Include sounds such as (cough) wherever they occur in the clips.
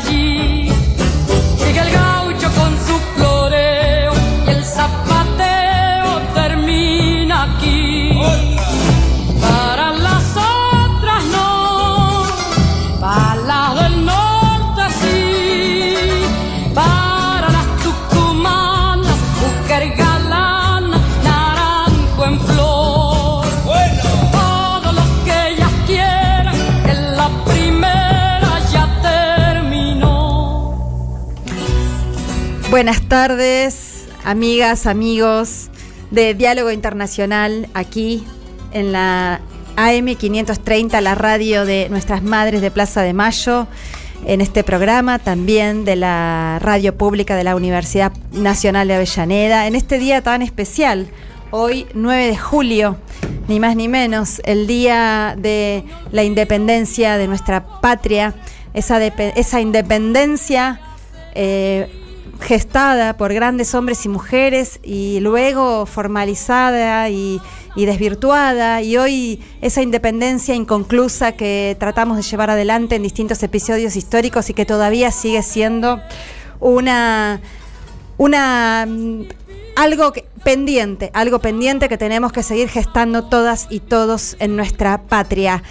Comienza Buenas tardes, amigas, amigos de Diálogo Internacional aquí en la AM530, la radio de nuestras madres de Plaza de Mayo, en este programa también de la radio pública de la Universidad Nacional de Avellaneda, en este día tan especial, hoy 9 de julio, ni más ni menos, el día de la independencia de nuestra patria, esa, independencia. Eh, gestada por grandes hombres y mujeres y luego formalizada y, desvirtuada. Y hoy esa independencia inconclusa que tratamos de llevar adelante en distintos episodios históricos y que todavía sigue siendo una, una algo pendiente, algo pendiente que tenemos que seguir gestando todas y todos en nuestra patria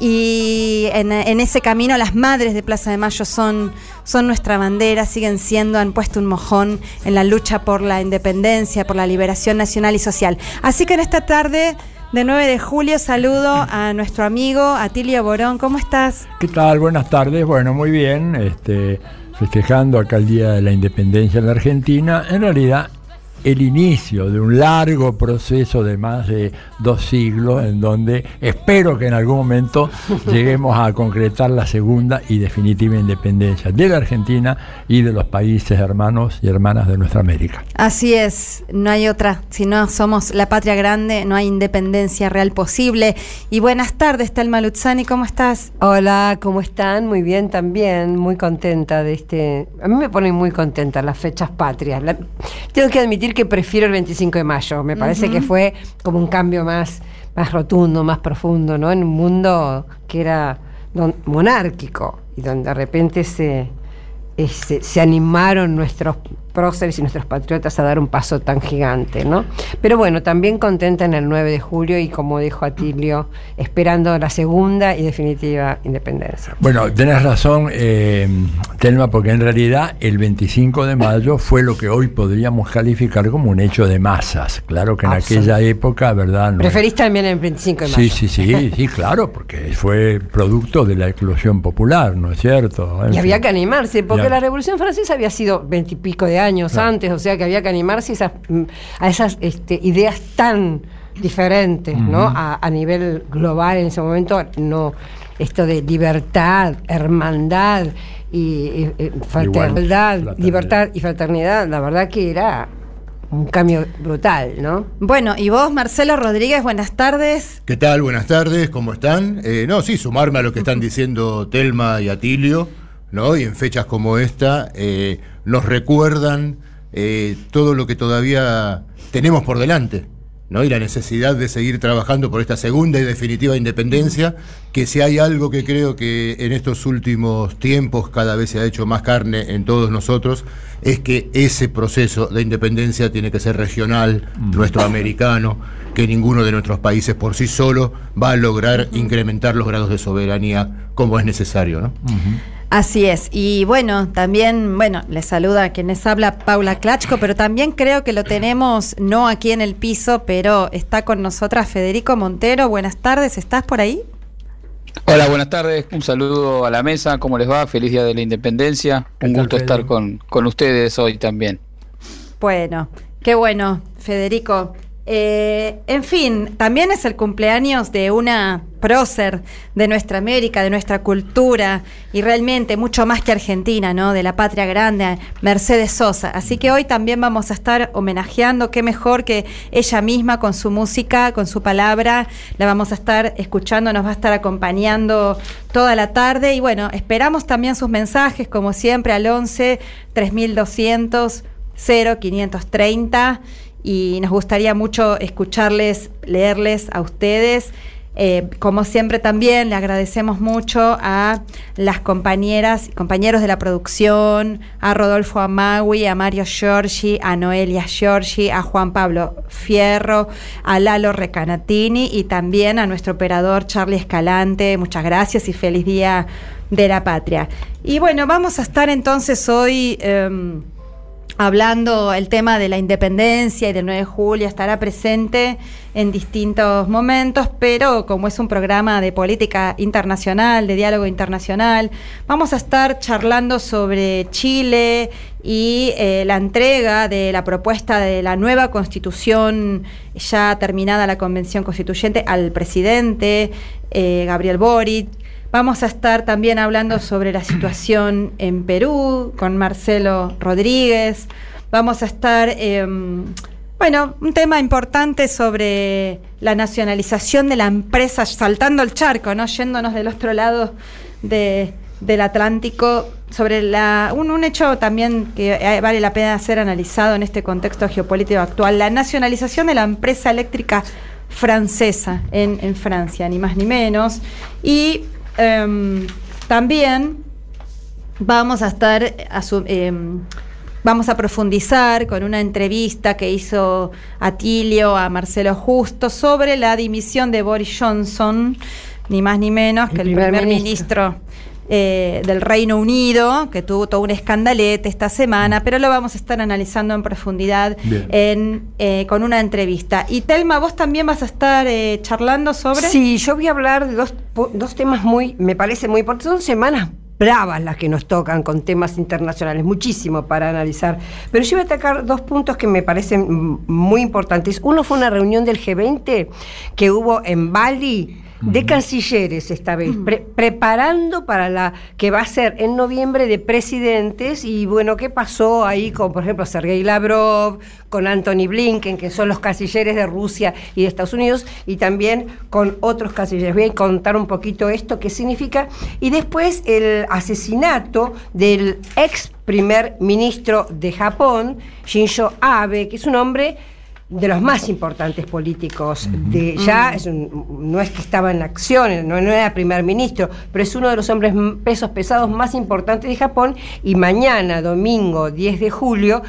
y en, ese camino las madres de Plaza de Mayo son, son nuestra bandera, siguen siendo, han puesto un mojón en la lucha por la independencia, por la liberación nacional y social. Así que en esta tarde de 9 de julio saludo a nuestro amigo Atilio Borón. ¿Cómo estás? ¿Qué tal? Buenas tardes. Bueno, muy bien. Este, festejando acá el Día de la Independencia en la Argentina. En realidad el inicio de un largo proceso de más de dos siglos en donde espero que en algún momento (laughs) lleguemos a concretar la segunda y definitiva independencia de la Argentina y de los países hermanos y hermanas de nuestra América. Así es, no hay otra. Si no somos la patria grande, no hay independencia real posible. Y buenas tardes, Telma Luzzani, ¿cómo estás? Hola, ¿cómo están? Muy bien también, muy contenta de este... A mí me ponen muy contenta las fechas patrias. Tengo que admitir que prefiero el 25 de mayo. Me parece que fue como un cambio más, más rotundo, más profundo, ¿no? En un mundo que era monárquico y donde de repente se, este, se animaron nuestros próceres y nuestros patriotas a dar un paso tan gigante, ¿no? Pero bueno, también contenta en el 9 de julio y como dijo Atilio, esperando la segunda y definitiva independencia. Bueno, tenés razón, eh, Telma, porque en realidad el 25 de mayo fue lo que hoy podríamos calificar como un hecho de masas. Claro que en aquella época, ¿verdad? ¿Preferís también el 25 de mayo? Sí, sí, sí, sí, claro, porque fue producto de la eclosión popular, ¿no es cierto? y había que animarse, porque la Revolución Francesa había sido veintipico de años antes, o sea que había que animarse a esas este, ideas tan diferentes, ¿no? A, nivel global en ese momento, no esto de libertad, hermandad y, fraternidad, libertad y fraternidad, la verdad que era un cambio brutal, ¿no? Bueno, y vos, Marcelo Rodríguez, buenas tardes. ¿Qué tal? Buenas tardes, ¿cómo están? Eh, no, sí, sumarme a lo que están diciendo Telma y Atilio, ¿no? Y en fechas como esta, eh, nos recuerdan eh, todo lo que todavía tenemos por delante, ¿no? y la necesidad de seguir trabajando por esta segunda y definitiva independencia, que si hay algo que creo que en estos últimos tiempos cada vez se ha hecho más carne en todos nosotros, es que ese proceso de independencia tiene que ser regional, nuestro americano, que ninguno de nuestros países por sí solo va a lograr incrementar los grados de soberanía como es necesario. ¿no? Así es. Y bueno, también, bueno, les saluda a quienes habla Paula Klachko, pero también creo que lo tenemos no aquí en el piso, pero está con nosotras Federico Montero. Buenas tardes, ¿estás por ahí? Hola, buenas tardes. Un saludo a la mesa. ¿Cómo les va? Feliz Día de la Independencia. Un gusto estar con, con ustedes hoy también. Bueno, qué bueno, Federico. Eh, en fin, también es el cumpleaños de una prócer de nuestra América, de nuestra cultura y realmente mucho más que Argentina, ¿no? De la patria grande, Mercedes Sosa. Así que hoy también vamos a estar homenajeando, qué mejor que ella misma con su música, con su palabra, la vamos a estar escuchando, nos va a estar acompañando toda la tarde y bueno, esperamos también sus mensajes como siempre al 11 3200 0530 y nos gustaría mucho escucharles, leerles a ustedes. Eh, como siempre también le agradecemos mucho a las compañeras y compañeros de la producción, a Rodolfo Amagui, a Mario Giorgi, a Noelia Giorgi, a Juan Pablo Fierro, a Lalo Recanatini y también a nuestro operador Charlie Escalante. Muchas gracias y feliz día de la patria. Y bueno, vamos a estar entonces hoy... Em, hablando el tema de la independencia y del 9 de julio, estará presente en distintos momentos, pero como es un programa de política internacional, de diálogo internacional, vamos a estar charlando sobre Chile y eh, la entrega de la propuesta de la nueva constitución, ya terminada la convención constituyente, al presidente eh, Gabriel Boric. Vamos a estar también hablando sobre la situación en Perú con Marcelo Rodríguez. Vamos a estar, em, bueno, un tema importante sobre la nacionalización de la empresa, saltando el charco, ¿no? Yéndonos del otro lado del Atlántico, sobre un, hecho también que eh, vale la pena ser analizado en este contexto geopolítico actual, la nacionalización de la empresa eléctrica francesa en, en Francia, ni más ni menos. Y Em, también vamos a estar em, vamos a profundizar con una entrevista que hizo Atilio a Marcelo Justo sobre la dimisión de Boris Johnson, ni más ni menos que el primer, ministro eh, del Reino Unido, que tuvo todo un escandalete esta semana, pero lo vamos a estar analizando en profundidad en, eh, con una entrevista. Y Telma, vos también vas a estar eh, charlando sobre... Sí, yo voy a hablar de dos, dos temas muy, me parece muy importantes, son semanas bravas las que nos tocan con temas internacionales, muchísimo para analizar. Pero yo voy a atacar dos puntos que me parecen muy importantes. Uno fue una reunión del G20 que hubo en Bali de cancilleres esta vez, preparando para la que va a ser en noviembre de presidentes y bueno, ¿qué pasó ahí con, por ejemplo, Sergei Lavrov, con Anthony Blinken, que son los cancilleres de Rusia y de Estados Unidos, y también con otros cancilleres? Voy a contar un poquito esto, qué significa, y después el asesinato del ex primer ministro de Japón, Shinzo Abe, que es un hombre de los más importantes políticos de ya es no es que estaba en acción no, era primer ministro pero es uno de los hombres pesos pesados más importantes de Japón y mañana domingo 10 de julio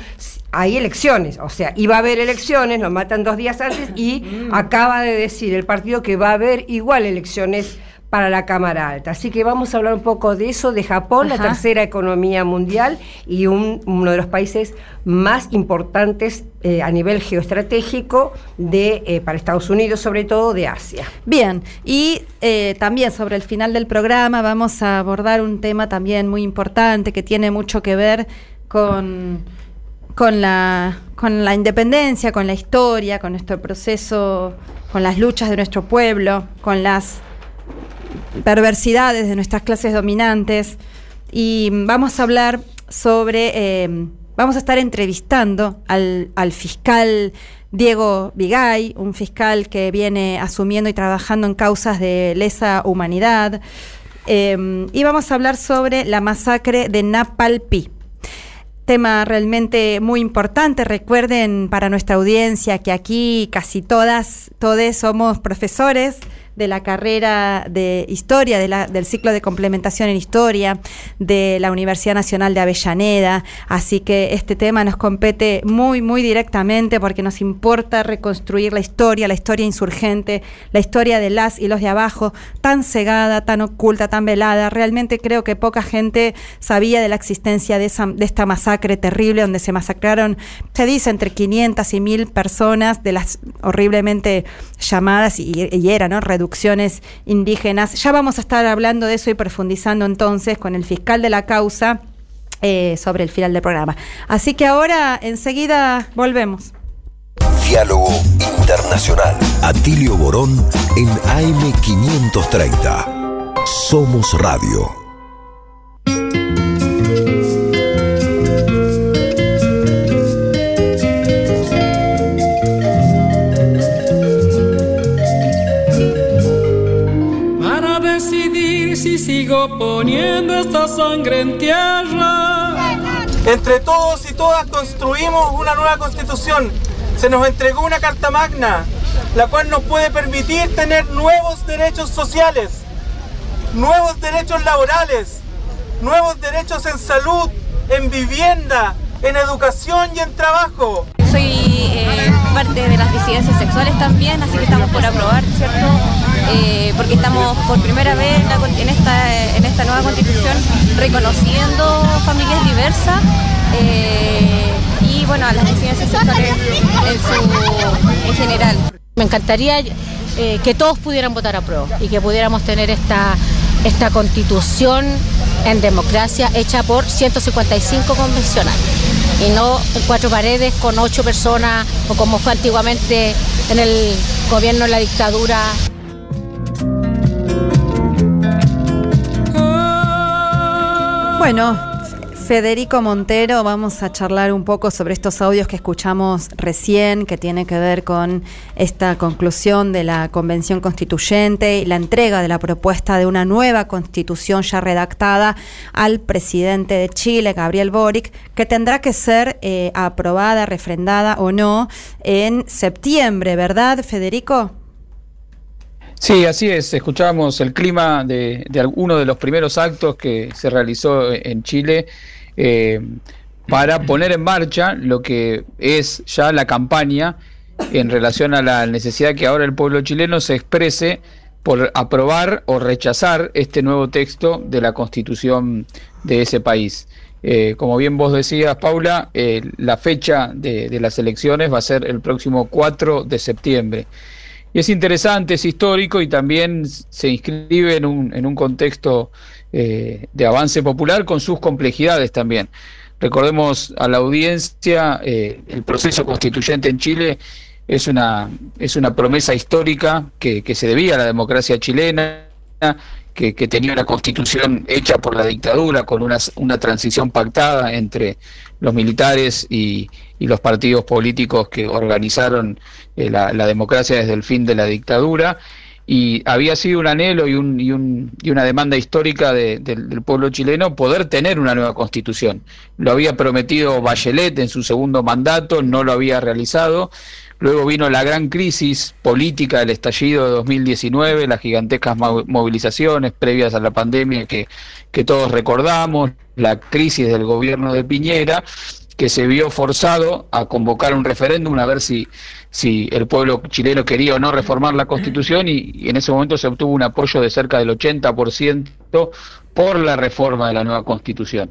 hay elecciones, o sea, iba a haber elecciones, lo matan dos días antes y acaba de decir el partido que va a haber igual elecciones para la Cámara Alta. Así que vamos a hablar un poco de eso, de Japón, la tercera economía mundial y uno de los países más importantes eh, a nivel geoestratégico de, eh, para Estados Unidos, sobre todo de Asia. Bien, y eh, también sobre el final del programa vamos a abordar un tema también muy importante que tiene mucho que ver con, con, la, con la independencia, con la historia, con nuestro proceso, con las luchas de nuestro pueblo, con las perversidades de nuestras clases dominantes y vamos a hablar sobre, eh, vamos a estar entrevistando al, fiscal Diego Vigay, un fiscal que viene asumiendo y trabajando en causas de lesa humanidad. Eh, y vamos a hablar sobre la masacre de Napalpí. tema realmente muy importante. Recuerden para nuestra audiencia que aquí casi todas, todos somos profesores de la carrera de historia, de la, del ciclo de complementación en historia de la Universidad Nacional de Avellaneda. Así que este tema nos compete muy, muy directamente porque nos importa reconstruir la historia, la historia insurgente, la historia de las y los de abajo, tan cegada, tan oculta, tan velada. Realmente creo que poca gente sabía de la existencia de, esa, de esta masacre terrible donde se masacraron, se dice, entre 500 y 1000 personas de las horriblemente llamadas y, y era, ¿no? Indígenas. Ya vamos a estar hablando de eso y profundizando entonces con el fiscal de la causa eh, sobre el final del programa. Así que ahora enseguida volvemos. Diálogo Internacional. Atilio Borón en AM530. Somos Radio. Sigo poniendo esta sangre en tierra. Entre todos y todas construimos una nueva constitución. Se nos entregó una carta magna, la cual nos puede permitir tener nuevos derechos sociales, nuevos derechos laborales, nuevos derechos en salud, en vivienda, en educación y en trabajo. Soy eh, parte de las disidencias sexuales también, así que estamos por aprobar, ¿cierto? Eh, porque estamos por primera vez en, esta, en esta nueva constitución reconociendo familias diversas eh, y bueno, a las disidencias sexuales en, en general. Me encantaría eh, que todos pudieran votar a prueba y que pudiéramos tener esta, esta constitución en democracia hecha por 155 convencionales y no en cuatro paredes con ocho personas o como fue antiguamente en el gobierno de la dictadura Bueno, Federico Montero, vamos a charlar un poco sobre estos audios que escuchamos recién, que tiene que ver con esta conclusión de la Convención Constituyente y la entrega de la propuesta de una nueva constitución ya redactada al presidente de Chile, Gabriel Boric, que tendrá que ser eh, aprobada, refrendada o no en septiembre, ¿verdad, Federico? Sí, así es. Escuchábamos el clima de, de uno de los primeros actos que se realizó en Chile eh, para poner en marcha lo que es ya la campaña en relación a la necesidad que ahora el pueblo chileno se exprese por aprobar o rechazar este nuevo texto de la constitución de ese país. Eh, como bien vos decías, Paula, eh, la fecha de, de las elecciones va a ser el próximo 4 de septiembre. Y es interesante, es histórico y también se inscribe en un, en un contexto eh, de avance popular con sus complejidades también. Recordemos a la audiencia, eh, el proceso constituyente en Chile es una, es una promesa histórica que, que se debía a la democracia chilena, que, que, tenía una constitución hecha por la dictadura, con una, una transición pactada entre los militares y, y los partidos políticos que organizaron eh, la, democracia desde el fin de la dictadura. Y había sido un anhelo y, un, y, un, y una demanda histórica de, del pueblo chileno poder tener una nueva constitución. Lo había prometido Bachelet en su segundo mandato, no lo había realizado. Luego vino la gran crisis política del estallido de 2019, las gigantescas movilizaciones previas a la pandemia que, todos recordamos, la crisis del gobierno de Piñera, que se vio forzado a convocar un referéndum a ver si, si el pueblo chileno quería o no reformar la constitución y, en ese momento se obtuvo un apoyo de cerca del 80% por la reforma de la nueva constitución.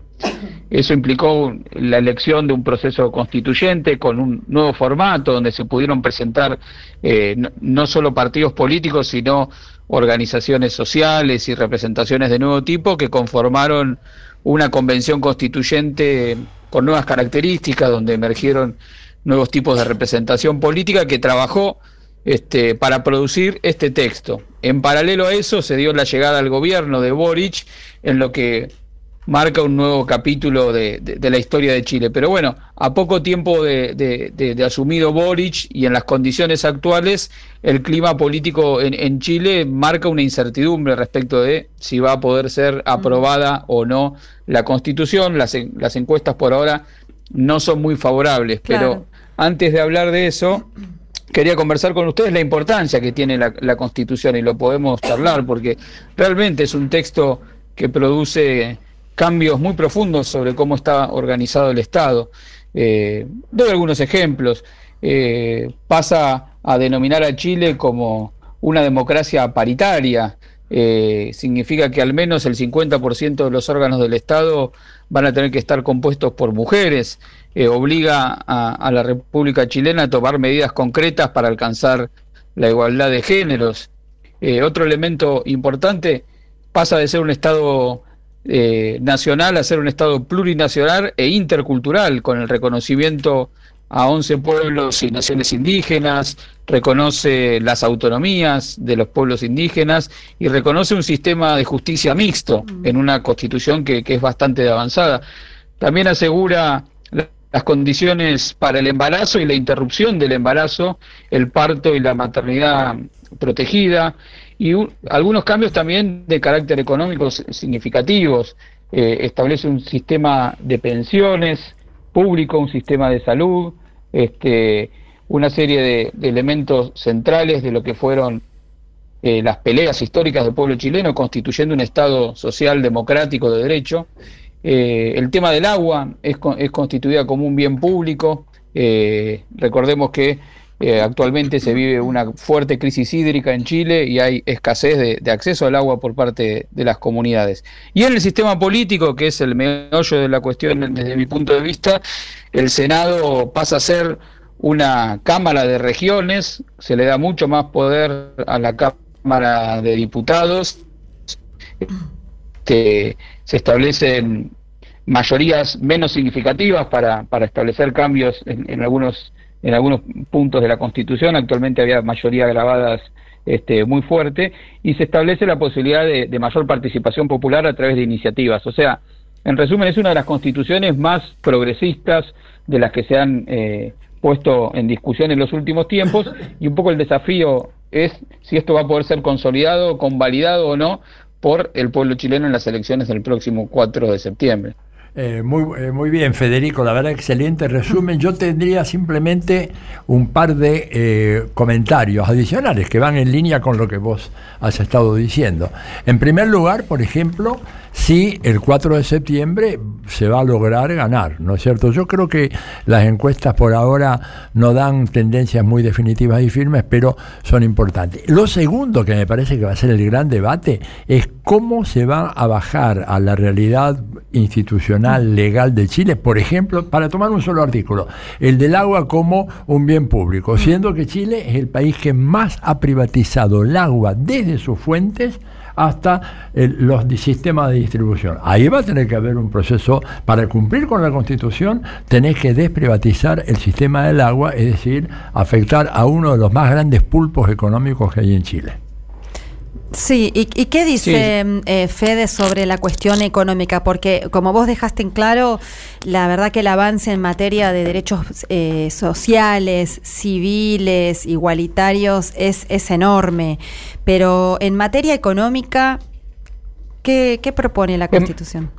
Eso implicó la elección de un proceso constituyente con un nuevo formato donde se pudieron presentar eh, no, solo partidos políticos, sino organizaciones sociales y representaciones de nuevo tipo que conformaron una convención constituyente con nuevas características, donde emergieron nuevos tipos de representación política que trabajó este, para producir este texto. En paralelo a eso se dio la llegada al gobierno de Boric, en lo que marca un nuevo capítulo de, de, de la historia de Chile. Pero bueno, a poco tiempo de, de, asumido Boric y en las condiciones actuales, el clima político en, en, Chile marca una incertidumbre respecto de si va a poder ser aprobada o no la constitución. Las, las encuestas por ahora no son muy favorables. Pero antes de hablar de eso, quería conversar con ustedes la importancia que tiene la, Constitución y lo podemos charlar porque realmente es un texto que produce cambios muy profundos sobre cómo está organizado el Estado. Eh, doy algunos ejemplos. Eh, pasa a denominar a Chile como una democracia paritaria. Eh, significa que al menos el 50% de los órganos del Estado van a tener que estar compuestos por mujeres. Obliga a, la República Chilena a tomar medidas concretas para alcanzar la igualdad de géneros. otro elemento importante pasa de ser un Estado nacional a ser un Estado plurinacional e intercultural, con el reconocimiento a 11 pueblos y naciones indígenas, reconoce las autonomías de los pueblos indígenas y reconoce un sistema de justicia mixto en una constitución que, es bastante avanzada. También asegura las condiciones para el embarazo y la interrupción del embarazo, el parto y la maternidad protegida y algunos cambios también de carácter económico significativos. Eh, establece un sistema de pensiones público, un sistema de salud, este, una serie de, elementos centrales de lo que fueron eh, las peleas históricas del pueblo chileno, constituyendo un Estado social, democrático, de derecho. Eh, el tema del agua es, es, constituida como un bien público. Eh, recordemos que actualmente se vive una fuerte crisis hídrica en Chile y hay escasez de, de, acceso al agua por parte de las comunidades. Y en el sistema político, que es el meollo de la cuestión desde mi punto de vista, el Senado pasa a ser una Cámara de Regiones, se le da mucho más poder a la Cámara de Diputados, se establecen mayorías menos significativas para, para establecer cambios en, algunos en algunos puntos de la Constitución, actualmente había mayoría grabadas este, muy fuerte, y se establece la posibilidad de mayor participación popular a través de iniciativas. O sea, en resumen, es una de las constituciones más progresistas de las que se han eh, puesto en discusión en los últimos tiempos y un poco el desafío es si esto va a poder ser consolidado, convalidado o no por el pueblo chileno en las elecciones del próximo 4 de septiembre. Eh, muy, eh, muy bien, Federico, la verdad, excelente resumen. Yo tendría simplemente un par de eh, comentarios adicionales que van en línea con lo que vos has estado diciendo. En primer lugar, por ejemplo, si el 4 de septiembre se va a lograr ganar, ¿no es cierto? Yo creo que las encuestas por ahora no dan tendencias muy definitivas y firmes, pero son importantes. Lo segundo que me parece que va a ser el gran debate es cómo se va a bajar a la realidad institucional legal de Chile, por ejemplo, para tomar un solo artículo, el del agua como un bien público, siendo que Chile es el país que más ha privatizado el agua desde sus fuentes hasta los sistemas de distribución. Ahí va a tener que haber un proceso para cumplir con la Constitución, tenés que desprivatizar el sistema del agua, es decir, afectar a uno de los más grandes pulpos económicos que hay en Chile. Sí, ¿y, qué dice eh, Fede sobre la cuestión económica? Porque como vos dejaste en claro, la verdad que el avance en materia de derechos eh, sociales, civiles, igualitarios es, es enorme, pero en materia económica, ¿qué, qué propone la Constitución?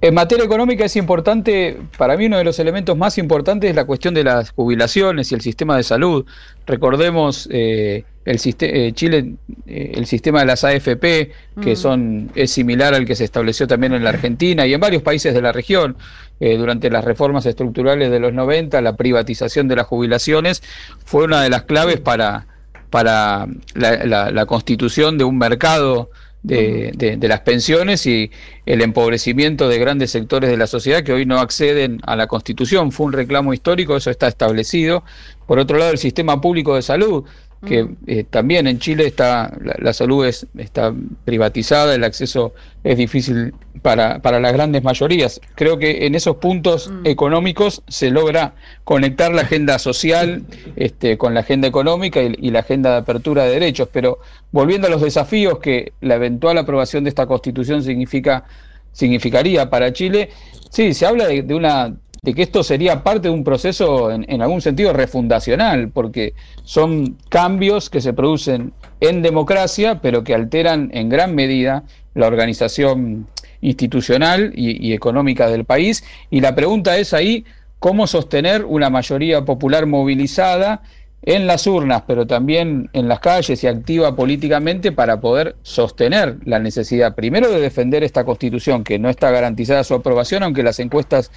En materia económica es importante, para mí uno de los elementos más importantes es la cuestión de las jubilaciones y el sistema de salud. Recordemos eh, el eh, Chile, eh, el sistema de las AFP, que mm. son es similar al que se estableció también en la Argentina y en varios países de la región. durante las reformas estructurales de los 90, la privatización de las jubilaciones fue una de las claves para, para la constitución de un mercado de, de, las pensiones y el empobrecimiento de grandes sectores de la sociedad que hoy no acceden a la Constitución. Fue un reclamo histórico, eso está establecido. Por otro lado, el sistema público de salud que eh, también en Chile está la, salud es, está privatizada, el acceso es difícil para, para las grandes mayorías. Creo que en esos puntos mm. económicos se logra conectar la agenda social este, con la agenda económica y, la agenda de apertura de derechos. Pero volviendo a los desafíos que la eventual aprobación de esta constitución significa significaría para Chile, sí, se habla de una de que esto sería parte de un proceso en, algún sentido refundacional, porque son cambios que se producen en democracia, pero que alteran en gran medida la organización institucional y, económica del país. Y la pregunta es ahí, cómo sostener una mayoría popular movilizada en las urnas, pero también en las calles y activa políticamente para poder sostener la necesidad, primero, de defender esta constitución, que no está garantizada su aprobación, aunque las encuestas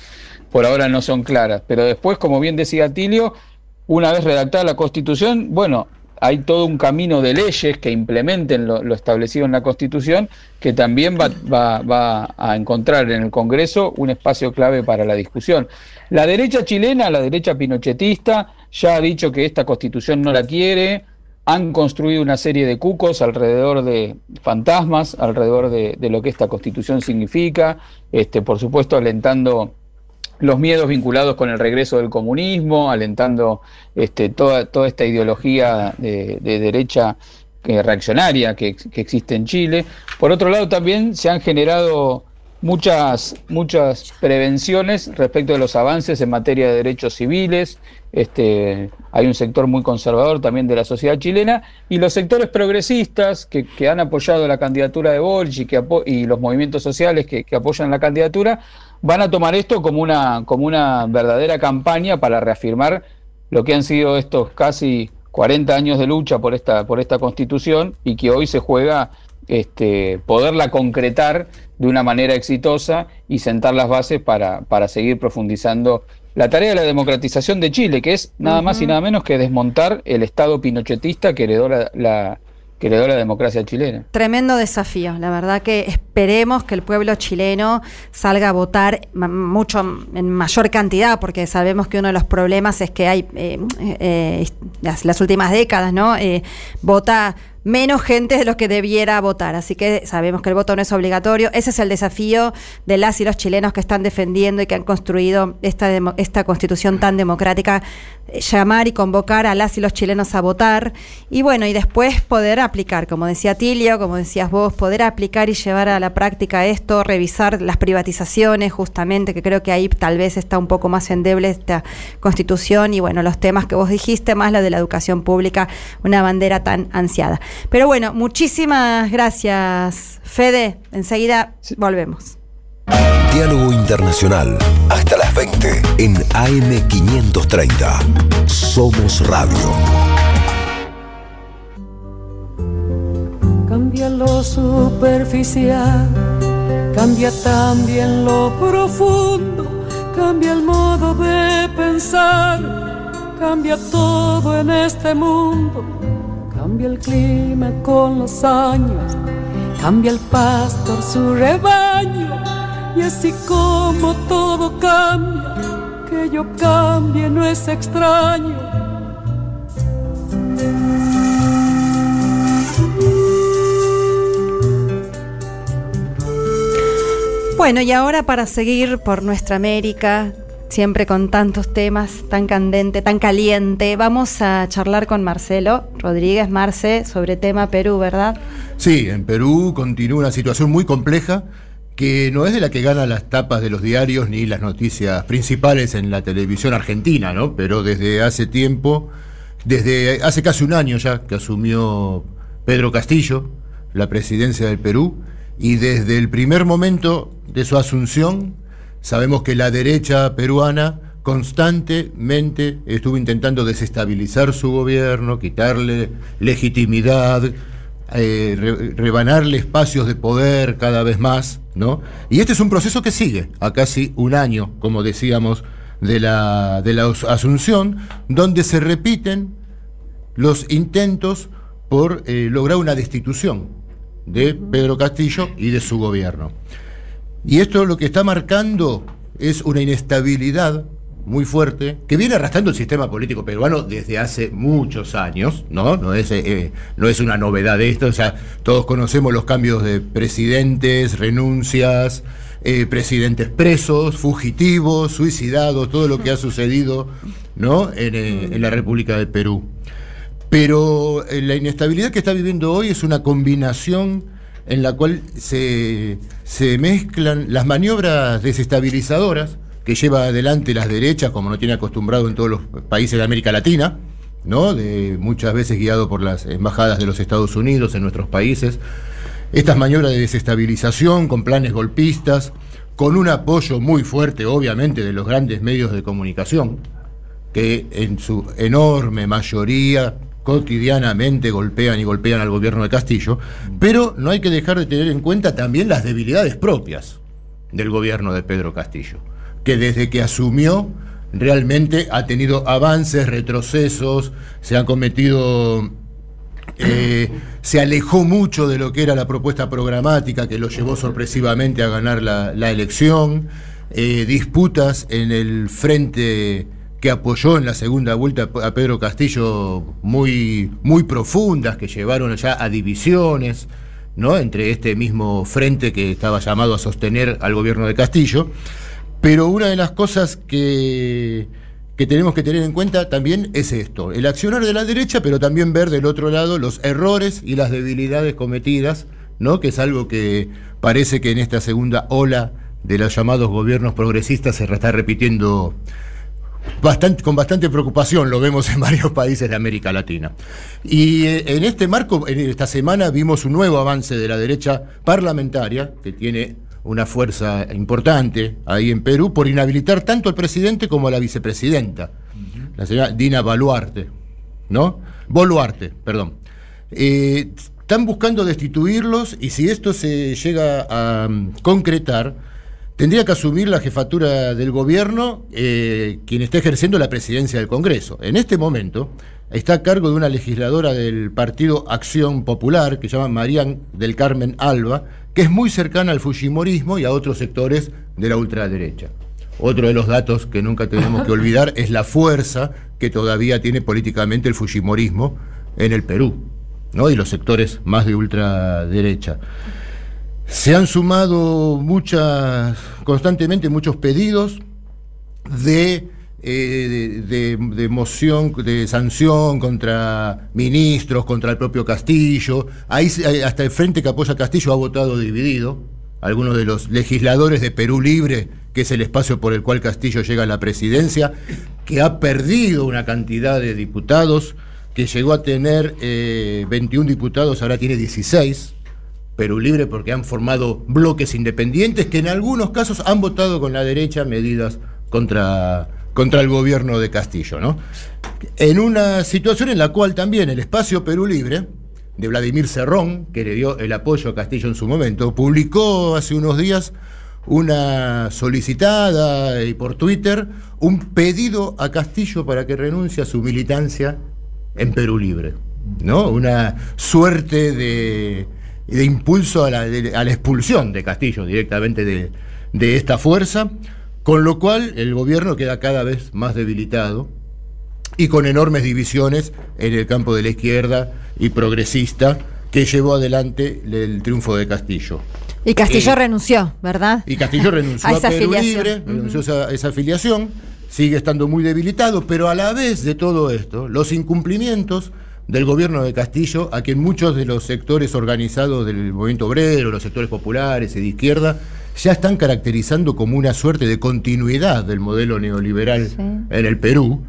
por ahora no son claras, pero después, como bien decía Tilio, una vez redactada la constitución, bueno, hay todo un camino de leyes que implementen lo, establecido en la Constitución, que también va, a encontrar en el Congreso un espacio clave para la discusión. La derecha chilena, la derecha pinochetista, ya ha dicho que esta Constitución no la quiere, han construido una serie de cucos alrededor de fantasmas, alrededor de, de lo que esta Constitución significa, este, por supuesto alentando los miedos vinculados con el regreso del comunismo, alentando este, toda, toda esta ideología de, derecha reaccionaria que, existe en Chile. Por otro lado, también se han generado muchas, muchas prevenciones respecto de los avances en materia de derechos civiles. Este, hay un sector muy conservador también de la sociedad chilena y los sectores progresistas que, han apoyado la candidatura de Bolch y, que y los movimientos sociales que apoyan la candidatura van a tomar esto como una, como una verdadera campaña para reafirmar lo que han sido estos casi 40 años de lucha por esta, por esta constitución y que hoy se juega este, poderla concretar de una manera exitosa y sentar las bases para, para seguir profundizando la tarea de la democratización de Chile, que es nada más y nada menos que desmontar el Estado pinochetista que heredó la, que la democracia chilena. Tremendo desafío. La verdad que esperemos que el pueblo chileno salga a votar mucho en mayor cantidad, porque sabemos que uno de los problemas es que hay eh, eh, las, últimas décadas, ¿no? Eh, vota menos gente de lo que debiera votar. Así que sabemos que el voto no es obligatorio. Ese es el desafío de las y los chilenos que están defendiendo y que han construido esta, esta constitución tan democrática. Eh, llamar y convocar a las y los chilenos a votar y bueno, y después poder aplicar, como decía Tilio, como decías vos, poder aplicar y llevar a la práctica esto, revisar las privatizaciones justamente, que creo que ahí tal vez está un poco más endeble esta constitución y bueno, los temas que vos dijiste, más la de la educación pública, una bandera tan ansiada. Pero bueno, muchísimas gracias, Fede. Enseguida volvemos. Diálogo Internacional, hasta las 20 en AM530. Somos Radio. Cambia lo superficial, cambia también lo profundo, cambia el modo de pensar, cambia todo en este mundo Cambia el clima con los años, cambia el pastor su rebaño, y así como todo cambia, que yo cambie no es extraño. Bueno, y ahora para seguir por nuestra América, siempre con tantos temas, tan candente, tan caliente. Vamos a charlar con Marcelo Rodríguez Marce sobre tema Perú, ¿verdad? Sí, en Perú continúa una situación muy compleja que no es de la que gana las tapas de los diarios ni las noticias principales en la televisión argentina, ¿no? Pero desde hace tiempo, desde hace casi un año ya que asumió Pedro Castillo la presidencia del Perú y desde el primer momento de su asunción Sabemos que la derecha peruana constantemente estuvo intentando desestabilizar su gobierno, quitarle legitimidad, eh, rebanarle espacios de poder cada vez más, ¿no? Y este es un proceso que sigue a casi un año, como decíamos, de la, de la asunción, donde se repiten los intentos por eh, lograr una destitución de Pedro Castillo y de su gobierno. Y esto lo que está marcando es una inestabilidad muy fuerte que viene arrastrando el sistema político peruano desde hace muchos años, ¿no? No es, eh, no es una novedad esto, o sea, todos conocemos los cambios de presidentes, renuncias, eh, presidentes presos, fugitivos, suicidados, todo lo que ha sucedido, ¿no? En, eh, en la República del Perú. Pero la inestabilidad que está viviendo hoy es una combinación en la cual se, mezclan las maniobras desestabilizadoras que lleva adelante las derechas, como no tiene acostumbrado en todos los países de América Latina, ¿no? De, muchas veces guiado por las embajadas de los Estados Unidos en nuestros países. Estas maniobras de desestabilización con planes golpistas, con un apoyo muy fuerte, obviamente, de los grandes medios de comunicación, que en su enorme mayoría cotidianamente golpean y golpean al gobierno de Castillo, pero no hay que dejar de tener en cuenta también las debilidades propias del gobierno de Pedro Castillo, que desde que asumió realmente ha tenido avances, retrocesos, se han cometido eh, se alejó mucho de lo que era la propuesta programática que lo llevó sorpresivamente a ganar la, la elección, eh, disputas en el frente que apoyó en la segunda vuelta a Pedro Castillo muy, muy profundas, que llevaron ya a divisiones, ¿no? entre este mismo frente que estaba llamado a sostener al gobierno de Castillo. Pero una de las cosas que, que tenemos que tener en cuenta también es esto, el accionar de la derecha, pero también ver del otro lado los errores y las debilidades cometidas, ¿no? que es algo que parece que en esta segunda ola de los llamados gobiernos progresistas se está repitiendo Bastante, con bastante preocupación lo vemos en (laughs) varios países de América Latina. Y eh, en este marco, en esta semana vimos un nuevo avance de la derecha parlamentaria, que tiene una fuerza importante ahí en Perú, por inhabilitar tanto al presidente como a la vicepresidenta, la señora Dina Baluarte, ¿no? Boluarte, perdón. Eh, están buscando destituirlos y si esto se llega a mm, concretar, tendría que asumir la jefatura del gobierno eh, quien está ejerciendo la presidencia del Congreso. En este momento está a cargo de una legisladora del Partido Acción Popular, que se llama Marían del Carmen Alba, que es muy cercana al Fujimorismo y a otros sectores de la ultraderecha. Otro de los datos que nunca tenemos que (laughs) olvidar es la fuerza que todavía tiene políticamente el Fujimorismo en el Perú, ¿no? y los sectores más de ultraderecha. Se han sumado muchas, constantemente muchos pedidos de, eh, de, moción, de sanción contra ministros, contra el propio Castillo. Ahí hasta el frente que apoya Castillo ha votado dividido. Algunos de los legisladores de Perú Libre, que es el espacio por el cual Castillo llega a la presidencia, que ha perdido una cantidad de diputados, que llegó a tener 21 eh, diputados, ahora tiene 16 Perú Libre porque han formado bloques independientes que en algunos casos han votado con la derecha medidas contra, contra el gobierno de Castillo. ¿no? En una situación en la cual también el espacio Perú Libre, de Vladimir Cerrón, que le dio el apoyo a Castillo en su momento, publicó hace unos días una solicitada y por Twitter un pedido a Castillo para que renuncie a su militancia en Perú Libre. ¿no? Una suerte de de impulso a la, a la expulsión de Castillo directamente de, de esta fuerza, con lo cual el gobierno queda cada vez más debilitado y con enormes divisiones en el campo de la izquierda y progresista que llevó adelante el triunfo de Castillo. Y Castillo eh, renunció, ¿verdad? Y Castillo renunció (laughs) a, esa Perú Libre, renunció a esa afiliación, sigue estando muy debilitado, pero a la vez de todo esto, los incumplimientos del gobierno de Castillo, a quien muchos de los sectores organizados del movimiento obrero, los sectores populares y de izquierda, ya están caracterizando como una suerte de continuidad del modelo neoliberal en el Perú.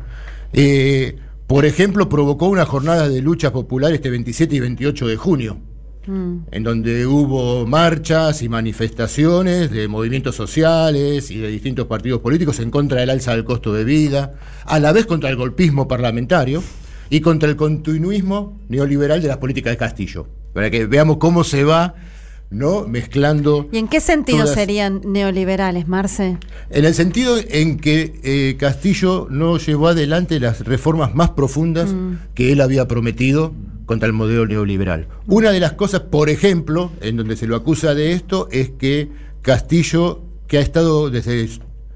Eh, por ejemplo, provocó una jornada de lucha popular este 27 y 28 de junio, mm. en donde hubo marchas y manifestaciones de movimientos sociales y de distintos partidos políticos en contra del alza del costo de vida, a la vez contra el golpismo parlamentario y contra el continuismo neoliberal de las políticas de Castillo. Para que veamos cómo se va ¿no? mezclando. ¿Y en qué sentido serían neoliberales, Marce? En el sentido en que eh, Castillo no llevó adelante las reformas más profundas mm. que él había prometido contra el modelo neoliberal. Una de las cosas, por ejemplo, en donde se lo acusa de esto, es que Castillo, que ha estado desde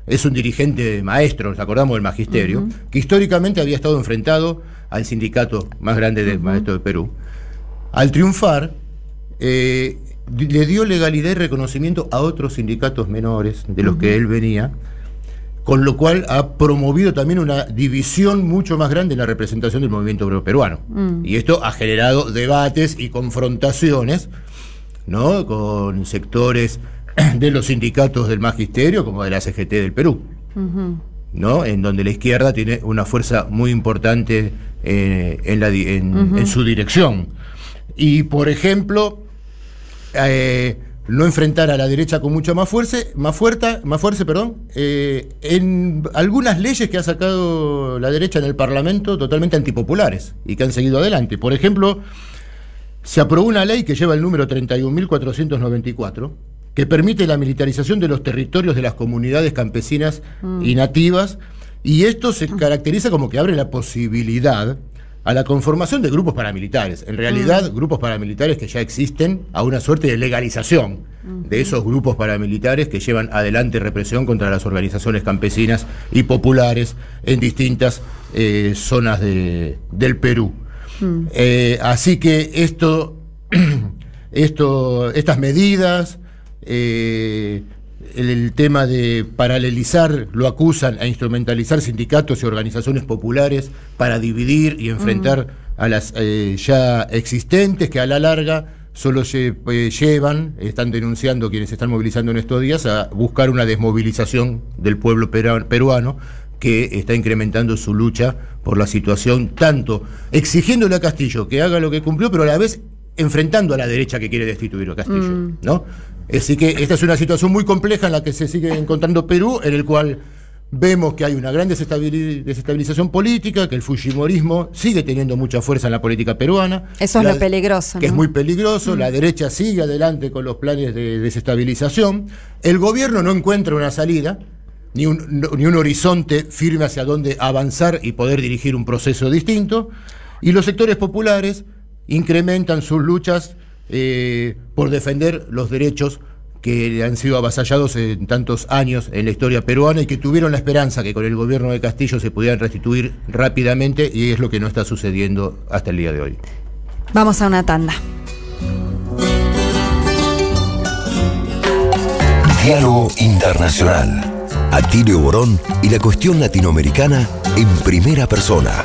es un dirigente maestro, nos acordamos del magisterio, que históricamente había estado enfrentado al sindicato más grande del maestro de Perú. Al triunfar, eh, le dio legalidad y reconocimiento a otros sindicatos menores de los que él venía, con lo cual ha promovido también una división mucho más grande en la representación del movimiento obrero peruano. Mm. Y esto ha generado debates y confrontaciones ¿no? con sectores (clears throat) de los sindicatos del magisterio como de la CGT del Perú, ¿no? en donde la izquierda tiene una fuerza muy importante eh, en, la, en, su dirección. Y, por ejemplo, eh, no enfrentar a la derecha con mucha más fuerza, más fuerza, más fuerza, perdón, eh, en algunas leyes que ha sacado la derecha en el Parlamento totalmente antipopulares y que han seguido adelante. Por ejemplo, se aprobó una ley que lleva el número 31.494 que permite la militarización de los territorios de las comunidades campesinas y nativas y esto se caracteriza como que abre la posibilidad a la conformación de grupos paramilitares. En realidad, grupos paramilitares que ya existen, a una suerte de legalización de esos grupos paramilitares que llevan adelante represión contra las organizaciones campesinas y populares en distintas eh, zonas de- del Perú. Eh, así que esto, (clears throat) esto, estas medidas, eh, el, el tema de paralelizar, lo acusan a instrumentalizar sindicatos y organizaciones populares para dividir y enfrentar a las eh, ya existentes que a la larga solo lle- eh, llevan, están denunciando quienes están movilizando en estos días, a buscar una desmovilización del pueblo peruano que está incrementando su lucha por la situación, tanto exigiéndole a Castillo que haga lo que cumplió, pero a la vez enfrentando a la derecha que quiere destituir a Castillo, ¿no? Así que esta es una situación muy compleja en la que se sigue encontrando Perú, en el cual vemos que hay una gran desestabili- desestabilización política, que el fujimorismo sigue teniendo mucha fuerza en la política peruana. Eso es La- lo peligroso. que es muy peligroso, la derecha sigue adelante con los planes de desestabilización, el gobierno no encuentra una salida, ni un, no- ni un horizonte firme hacia dónde avanzar y poder dirigir un proceso distinto, y los sectores populares incrementan sus luchas eh, por defender los derechos que han sido avasallados en tantos años en la historia peruana y que tuvieron la esperanza que con el gobierno de Castillo se pudieran restituir rápidamente y es lo que no está sucediendo hasta el día de hoy. Vamos a una tanda. Diálogo Internacional. Atilio Borón y la cuestión latinoamericana en primera persona.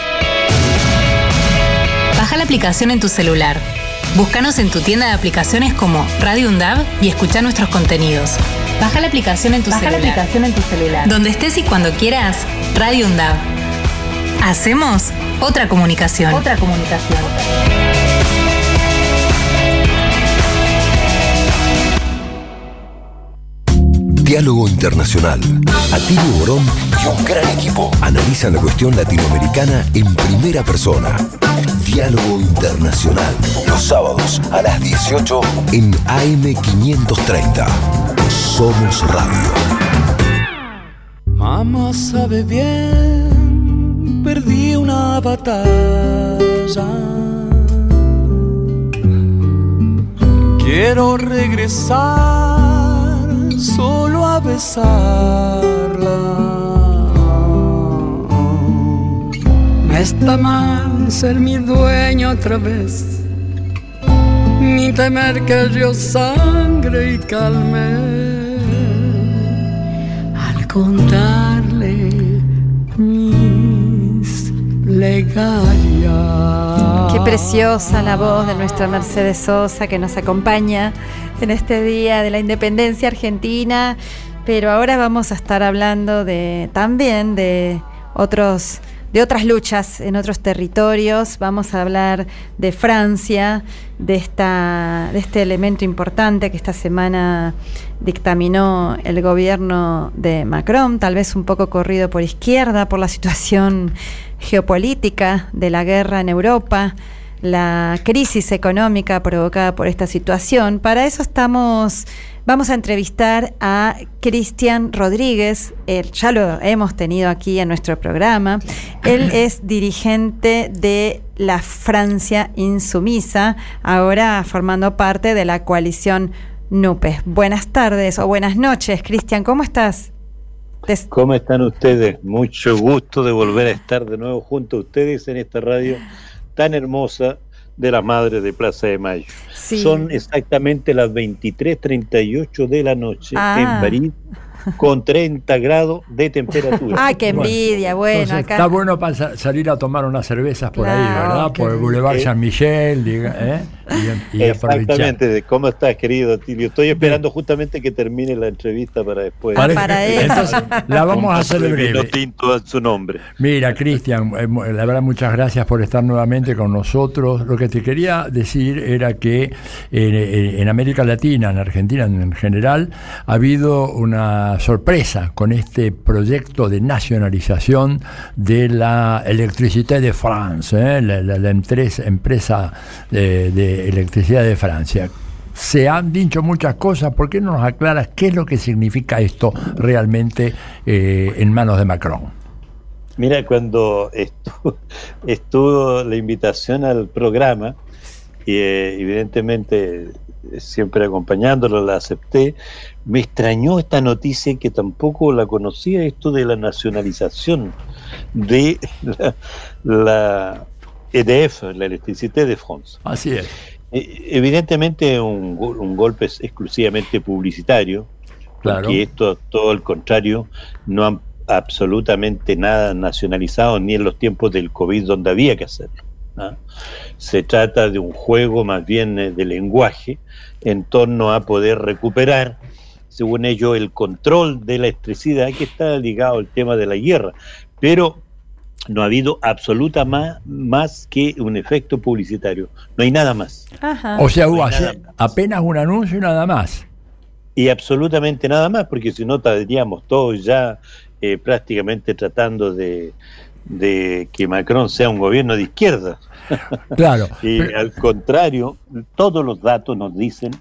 Baja la aplicación en tu celular. Búscanos en tu tienda de aplicaciones como Radio Undab y escucha nuestros contenidos. Baja la aplicación en tu Baja la celular. aplicación en tu celular. Donde estés y cuando quieras, Radio Undab. Hacemos otra comunicación. Otra comunicación. Diálogo Internacional. Atilio Borón y un gran equipo analizan la cuestión latinoamericana en primera persona. Diálogo Internacional. Los sábados a las 18 en AM530. Somos Radio. Mamá sabe bien, perdí una batalla. Quiero regresar solo a besarla. Está mal ser mi dueño otra vez, ni temer que yo sangre y calme al contarle mis legarias. Qué preciosa la voz de nuestra Mercedes Sosa que nos acompaña en este día de la independencia argentina. Pero ahora vamos a estar hablando también de otros de otras luchas en otros territorios. Vamos a hablar de Francia, de, esta, de este elemento importante que esta semana dictaminó el gobierno de Macron, tal vez un poco corrido por izquierda por la situación geopolítica de la guerra en Europa, la crisis económica provocada por esta situación. Para eso estamos Vamos a entrevistar a Cristian Rodríguez, él, ya lo hemos tenido aquí en nuestro programa. Él es dirigente de la Francia Insumisa, ahora formando parte de la coalición NUPE. Buenas tardes o buenas noches, Cristian, ¿cómo estás? ¿Cómo están ustedes? Mucho gusto de volver a estar de nuevo junto a ustedes en esta radio tan hermosa de la Madre de Plaza de Mayo. Son exactamente las 23.38 de la noche Ah. en París con 30 grados de temperatura. Ah, qué envidia, bueno, Entonces, acá. Está bueno para sa- salir a tomar unas cervezas por ahí, ¿verdad? Por el Boulevard. San Michel, diga, ¿eh? y, y aprovechar. Exactamente, ¿cómo estás querido Tilio? Estoy esperando justamente que termine la entrevista para después. Para eso. Entonces, la vamos a hacer breve. tinto a su nombre. Mira, Cristian, eh, la verdad muchas gracias por estar nuevamente con nosotros. Lo que te quería decir era que en, en- en América Latina, en Argentina en general, ha habido una sorpresa con este proyecto de nacionalización de la Electricité de France, ¿eh? la, la- empresa, de, electricidad de Francia. Se han dicho muchas cosas, ¿por qué no nos aclaras qué es lo que significa esto realmente eh, en manos de Macron? Mira, cuando estuvo, (laughs) estuvo la invitación al programa, y eh, evidentemente siempre acompañándolo la acepté, me extrañó esta noticia que tampoco la conocía, esto de la nacionalización de la, la EDF, la Electricité de France. Así es. Eh, Evidentemente un, un golpe es exclusivamente publicitario, Claro. porque esto, todo el contrario, no han absolutamente nada nacionalizado ni en los tiempos del COVID donde había que hacerlo. ¿Ah? Se trata de un juego más bien eh, de lenguaje en torno a poder recuperar, según ellos, el control de la electricidad que está ligado al tema de la guerra. Pero no ha habido absoluta más, más que un efecto publicitario. No hay nada más. Ajá. O sea, hubo No apenas un anuncio y nada más. y absolutamente nada más, porque si no estaríamos todos ya eh, prácticamente tratando de, de que Macron sea un gobierno de izquierda. (laughs) Claro. (laughs) y al contrario, todos los datos nos dicen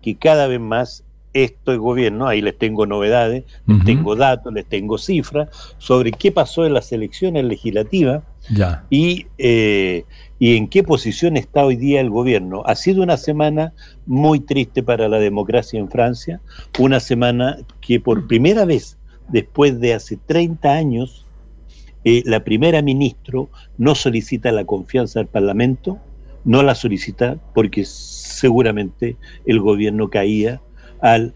que cada vez más estos gobiernos, ahí les tengo novedades, les tengo datos, les tengo cifras sobre qué pasó en las elecciones legislativas Ya. y, eh, y en qué posición está hoy día el gobierno. Ha sido una semana muy triste para la democracia en Francia, una semana que por primera vez después de hace 30 años, eh, la primera ministro no solicita la confianza del Parlamento, no la solicita porque seguramente el gobierno caía al,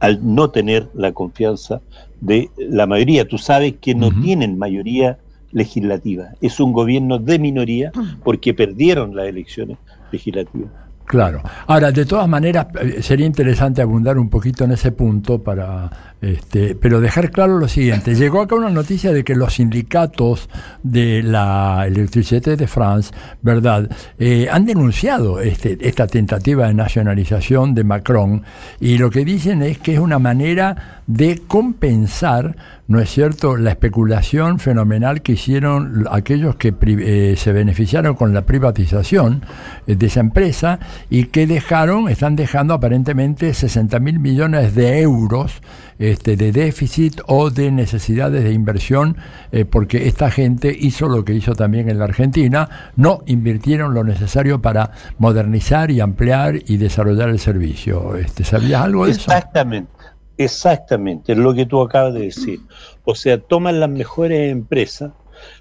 al no tener la confianza de la mayoría. Tú sabes que no tienen mayoría legislativa, es un gobierno de minoría porque perdieron las elecciones legislativas. Claro. Ahora, de todas maneras, eh, sería interesante abundar un poquito en ese punto para, este, pero dejar claro lo siguiente. Llegó acá una noticia de que los sindicatos de la Electricité de France, ¿verdad?, eh, han denunciado este, esta tentativa de nacionalización de Macron y lo que dicen es que es una manera de compensar, ¿no es cierto?, la especulación fenomenal que hicieron aquellos que eh, se beneficiaron con la privatización eh, de esa empresa y que dejaron, están dejando aparentemente 60 mil millones de euros este, de déficit o de necesidades de inversión, eh, porque esta gente hizo lo que hizo también en la Argentina, no invirtieron lo necesario para modernizar y ampliar y desarrollar el servicio. Este, ¿Sabías algo de eso? Exactamente. Exactamente, es lo que tú acabas de decir. O sea, toman las mejores empresas,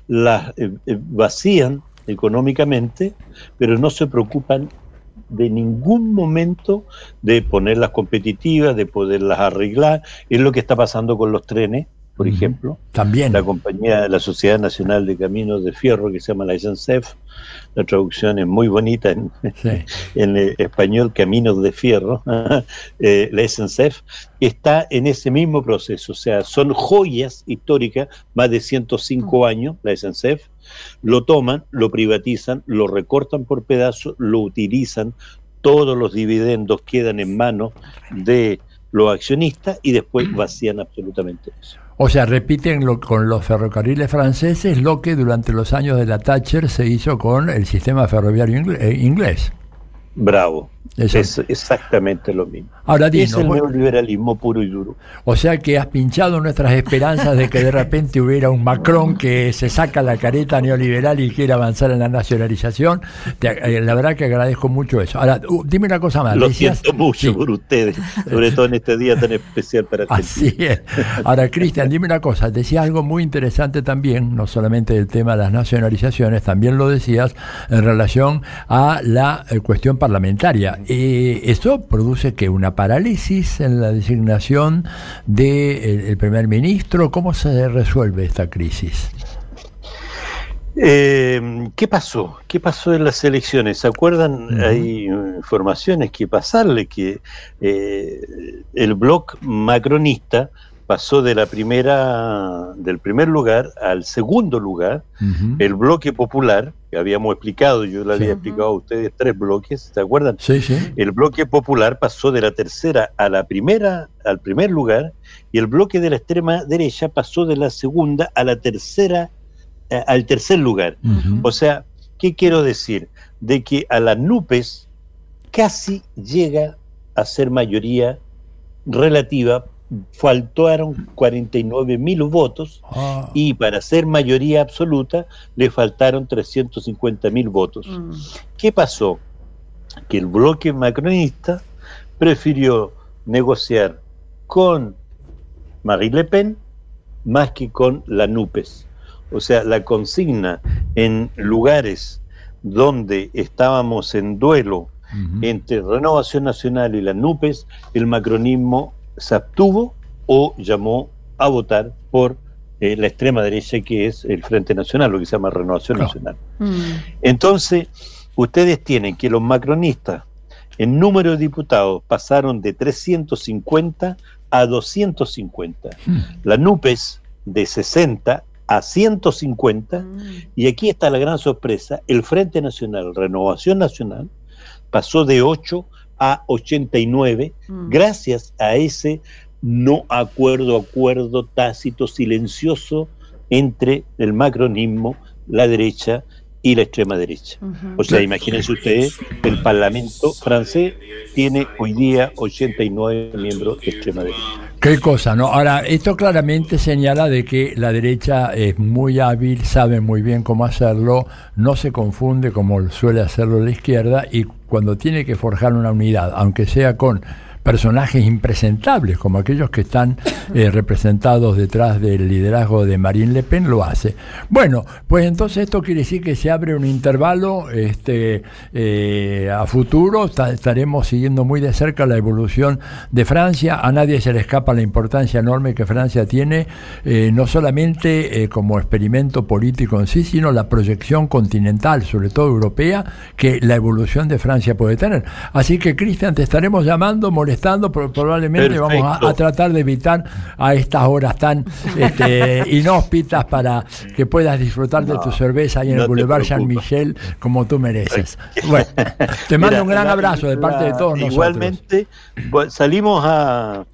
las eh, eh, vacían económicamente, pero no se preocupan de ningún momento de ponerlas competitivas, de poderlas arreglar. Es lo que está pasando con los trenes, por ejemplo. También. La compañía, la Sociedad Nacional de Caminos de Fierro, que se llama la SNCF, la traducción es muy bonita en, (laughs) en eh, español, Caminos de Fierro, (laughs) eh, la SNCF, está en ese mismo proceso. O sea, son joyas históricas, más de 105 años, la SNCF, lo toman, lo privatizan, lo recortan por pedazos, lo utilizan, todos los dividendos quedan en manos de los accionistas y después vacían absolutamente eso. O sea, repiten lo, con los ferrocarriles franceses lo que durante los años de la Thatcher se hizo con el sistema ferroviario eh, inglés. Bravo. Es exactamente lo mismo. Ahora, es el neoliberalismo puro y duro. O sea que has pinchado nuestras esperanzas de que de repente hubiera un Macron que se saca la careta neoliberal y quiere avanzar en la nacionalización. Eh, la verdad que agradezco mucho eso. Ahora, dime una cosa más. Lo siento mucho por ustedes, sobre todo en este día tan especial para Argentina. Así es. Ahora, Cristian, dime una cosa. Decías algo muy interesante también, no solamente del tema de las nacionalizaciones, también lo decías en relación a la eh, cuestión parlamentaria. Eh, esto produce que una parálisis en la designación del de primer ministro. ¿Cómo se resuelve esta crisis? Eh, ¿Qué pasó? ¿Qué pasó en las elecciones? ¿Se acuerdan? Hay informaciones que pasarle que eh, el bloc macronista pasó de la primera, del primer lugar al segundo lugar, el bloque popular, que habíamos explicado, yo le había explicado a ustedes tres bloques, ¿se acuerdan? Sí, sí. El bloque popular pasó de la tercera a la primera, al primer lugar, y el bloque de la extrema derecha pasó de la segunda a la tercera, eh, al tercer lugar. O sea, ¿qué quiero decir? De que a las NUPES casi llega a ser mayoría relativa faltaron 49 mil votos Ah. y para ser mayoría absoluta le faltaron 350 mil votos. Mm. ¿Qué pasó? Que el bloque macronista prefirió negociar con Marine Le Pen más que con la NUPES. O sea, la consigna en lugares donde estábamos en duelo entre Renovación Nacional y la NUPES, el macronismo se abstuvo o llamó a votar por eh, la extrema derecha que es el Frente Nacional, lo que se llama Renovación Nacional. Entonces, ustedes tienen que los macronistas en número de diputados pasaron de 350 a 250. La NUPES de 60 a 150 y aquí está la gran sorpresa, el Frente Nacional, Renovación Nacional, pasó de 8 a 89 gracias a ese no acuerdo, acuerdo tácito, silencioso entre el macronismo, la derecha y la extrema derecha. O sea, imagínense ustedes, el Parlamento francés tiene hoy día 89 miembros de extrema derecha. Qué cosa, ¿no? Ahora, esto claramente señala de que la derecha es muy hábil, sabe muy bien cómo hacerlo, no se confunde como suele hacerlo la izquierda y cuando tiene que forjar una unidad, aunque sea con personajes impresentables, como aquellos que están eh, representados detrás del liderazgo de Marine Le Pen, lo hace. Bueno, pues entonces esto quiere decir que se abre un intervalo este, eh, a futuro, ta- estaremos siguiendo muy de cerca la evolución de Francia, a nadie se le escapa la importancia enorme que Francia tiene, eh, no solamente como experimento político en sí, sino la proyección continental, sobre todo europea, que la evolución de Francia puede tener. Así que, Cristian, te estaremos llamando, molestando, pero probablemente vamos a, tratar de evitar a estas horas tan este, (laughs) inhóspitas para que puedas disfrutar de tu cerveza ahí en no el Boulevard preocupes. Jean-Michel como tú mereces. Bueno, te mando Mira, un gran la- abrazo de parte de todos nosotros. Igualmente, salimos a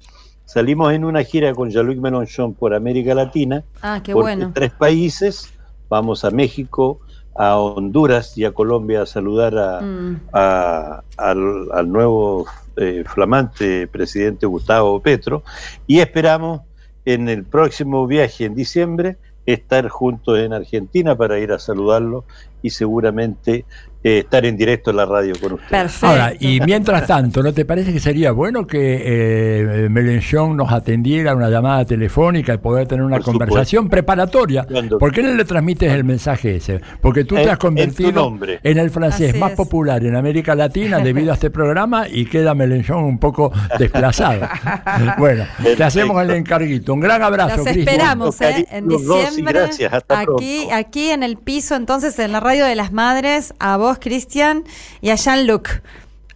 salimos en una gira con Jean-Luc Mélenchon por América Latina. Ah, qué por bueno. Tres países. Vamos a México, a Honduras y a Colombia a saludar a, Mm. a- al, al nuevo eh, flamante presidente Gustavo Petro y esperamos en el próximo viaje en diciembre estar juntos en Argentina para ir a saludarlo y seguramente eh, estar en directo en la radio con ustedes. Perfecto. Ahora, y mientras tanto, ¿no te parece que sería bueno que eh, Mélenchon nos atendiera a una llamada telefónica y poder tener una Por supuesto. conversación preparatoria? Cuando- ¿Por qué no le transmites el mensaje ese? Porque tú En- te has convertido en el francés Así más es. popular en América Latina (laughs) debido a este programa y queda Mélenchon un poco desplazado. (laughs) bueno, te hacemos el encarguito. Un gran abrazo, Los esperamos ¿eh? en diciembre. gracias, hasta aquí, pronto. aquí en el piso, entonces, en la radio de las madres, a vos, Cristian, y a Jean-Luc.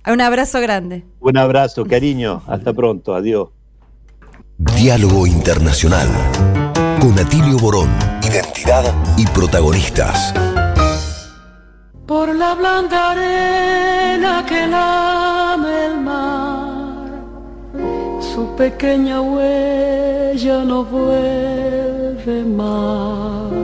Un abrazo grande. Un abrazo, cariño. Hasta pronto. Adiós. Diálogo Internacional. Con Atilio Borón. Identidad y protagonistas. por la blanda arena que lame el mar, su pequeña huella no vuelve más.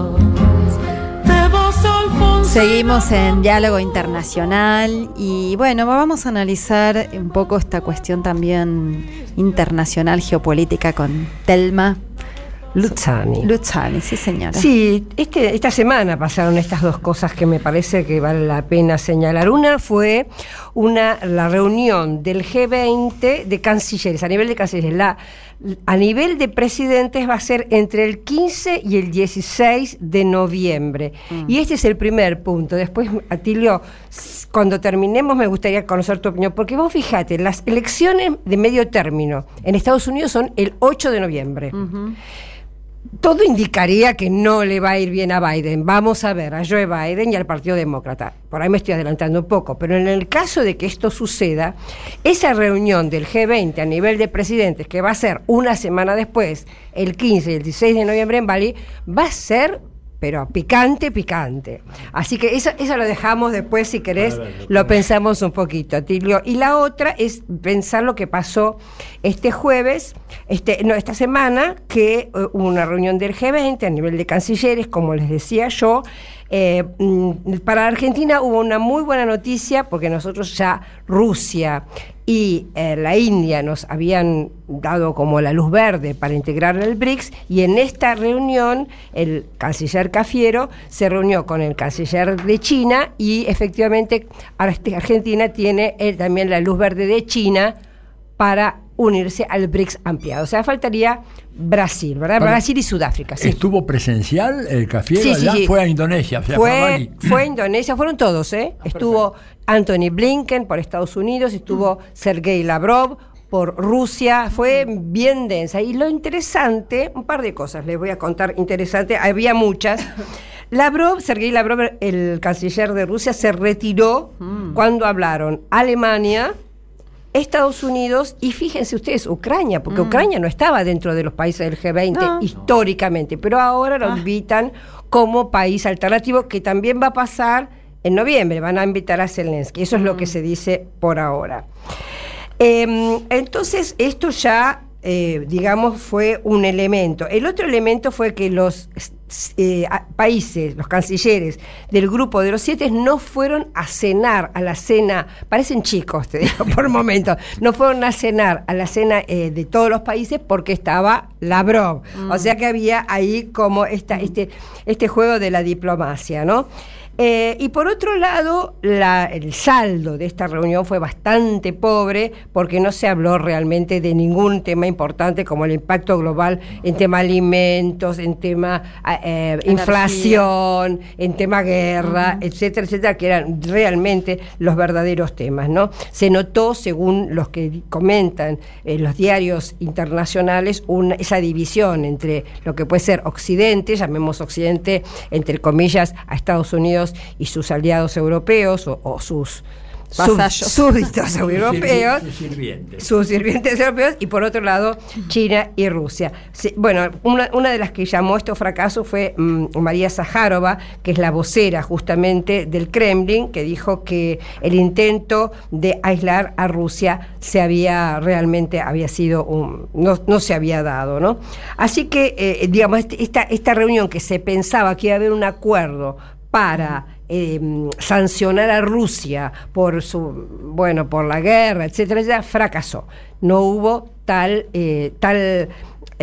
Seguimos en diálogo internacional y bueno, vamos a analizar un poco esta cuestión también internacional geopolítica con Telma Luzzani. Luzzani, sí señora. Sí, este, esta semana pasaron estas dos cosas que me parece que vale la pena señalar. Una fue una, la reunión del G20 de cancilleres, a nivel de cancilleres. La, a nivel de presidentes va a ser entre el 15 y el 16 de noviembre. Y este es el primer punto. Después, Atilio, cuando terminemos me gustaría conocer tu opinión, porque vos fíjate, las elecciones de medio término en Estados Unidos son el 8 de noviembre. Todo indicaría que no le va a ir bien a Biden. Vamos a ver a Joe Biden y al Partido Demócrata. Por ahí me estoy adelantando un poco, pero en el caso de que esto suceda, esa reunión del G20 a nivel de presidentes, que va a ser una semana después, el 15 y el 16 de noviembre en Bali, va a ser, pero picante, picante. Así que eso, eso lo dejamos después, si querés, lo pensamos un poquito, Tilio. Y la otra es pensar lo que pasó este jueves, este, no, esta semana, que eh, hubo una reunión del G20 a nivel de cancilleres, como les decía yo. Eh, mm, para Argentina hubo una muy buena noticia porque nosotros ya Rusia y eh, la India nos habían dado como la luz verde para integrar el BRICS y en esta reunión el canciller Cafiero se reunió con el canciller de China y efectivamente Ar- Argentina tiene eh, también la luz verde de China para unirse al BRICS ampliado. O sea, faltaría Brasil, ¿verdad? Para- Brasil y Sudáfrica. Sí. ¿Estuvo presencial el Cafiero Sí, sí. Fue a Indonesia. o sea, fue a (clears throat) Fue, a Indonesia, fueron todos, ¿eh? Estuvo Anthony Blinken por Estados Unidos, estuvo Sergei Lavrov, por Rusia, fue bien densa. Y lo interesante, un par de cosas les voy a contar interesante, había muchas. (laughs) Lavrov, Sergei Lavrov, el canciller de Rusia, se retiró cuando hablaron Alemania, Estados Unidos y fíjense ustedes, Ucrania, porque Mm. Ucrania no estaba dentro de los países del G20 No. históricamente, pero ahora lo Ah. invitan como país alternativo, que también va a pasar en noviembre, van a invitar a Zelensky, eso es lo que se dice por ahora. Em, entonces, esto ya, eh, digamos, fue un elemento. El otro elemento fue que los eh, países, los cancilleres del grupo de los siete no fueron a cenar a la cena, parecen chicos, te digo, por (laughs) momento, no fueron a cenar a la cena eh, de todos los países porque estaba Lavrov. O sea que había ahí como esta, este, este juego de la diplomacia, ¿no? Eh, y por otro lado, la- el saldo de esta reunión fue bastante pobre porque no se habló realmente de ningún tema importante como el impacto global en tema alimentos, en tema eh, Energía. inflación, en tema guerra, etcétera, etcétera, que eran realmente los verdaderos temas, ¿no? Se notó, según los que comentan en los diarios internacionales, una- esa división entre lo que puede ser Occidente, llamemos Occidente, entre comillas, a Estados Unidos y sus aliados europeos o, o sus Vasallos. súbditos (laughs) europeos Sus sirvientes. sus sirvientes europeos y por otro lado China y Rusia. Sí, bueno, una, una de las que llamó esto fracaso fue mm, María Zaharova, que es la vocera justamente del Kremlin, que dijo que el intento de aislar a Rusia se había realmente había sido un, no, no se había dado, ¿no? Así que eh, digamos este- esta, esta reunión que se pensaba que iba a haber un acuerdo para eh, sancionar a Rusia por su bueno por la guerra etcétera ya fracasó. No hubo tal eh, tal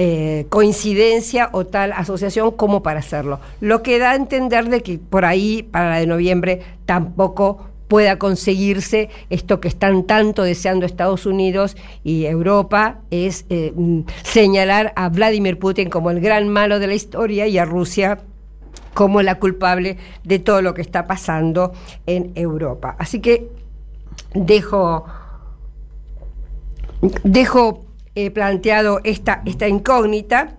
eh, coincidencia o tal asociación como para hacerlo. Lo que da a entender de que por ahí para la de noviembre tampoco pueda conseguirse esto que están tanto deseando Estados Unidos y Europa es eh, mm, señalar a Vladimir Putin como el gran malo de la historia y a Rusia como la culpable de todo lo que está pasando en Europa. Así que dejo, dejo eh, planteado esta, esta incógnita.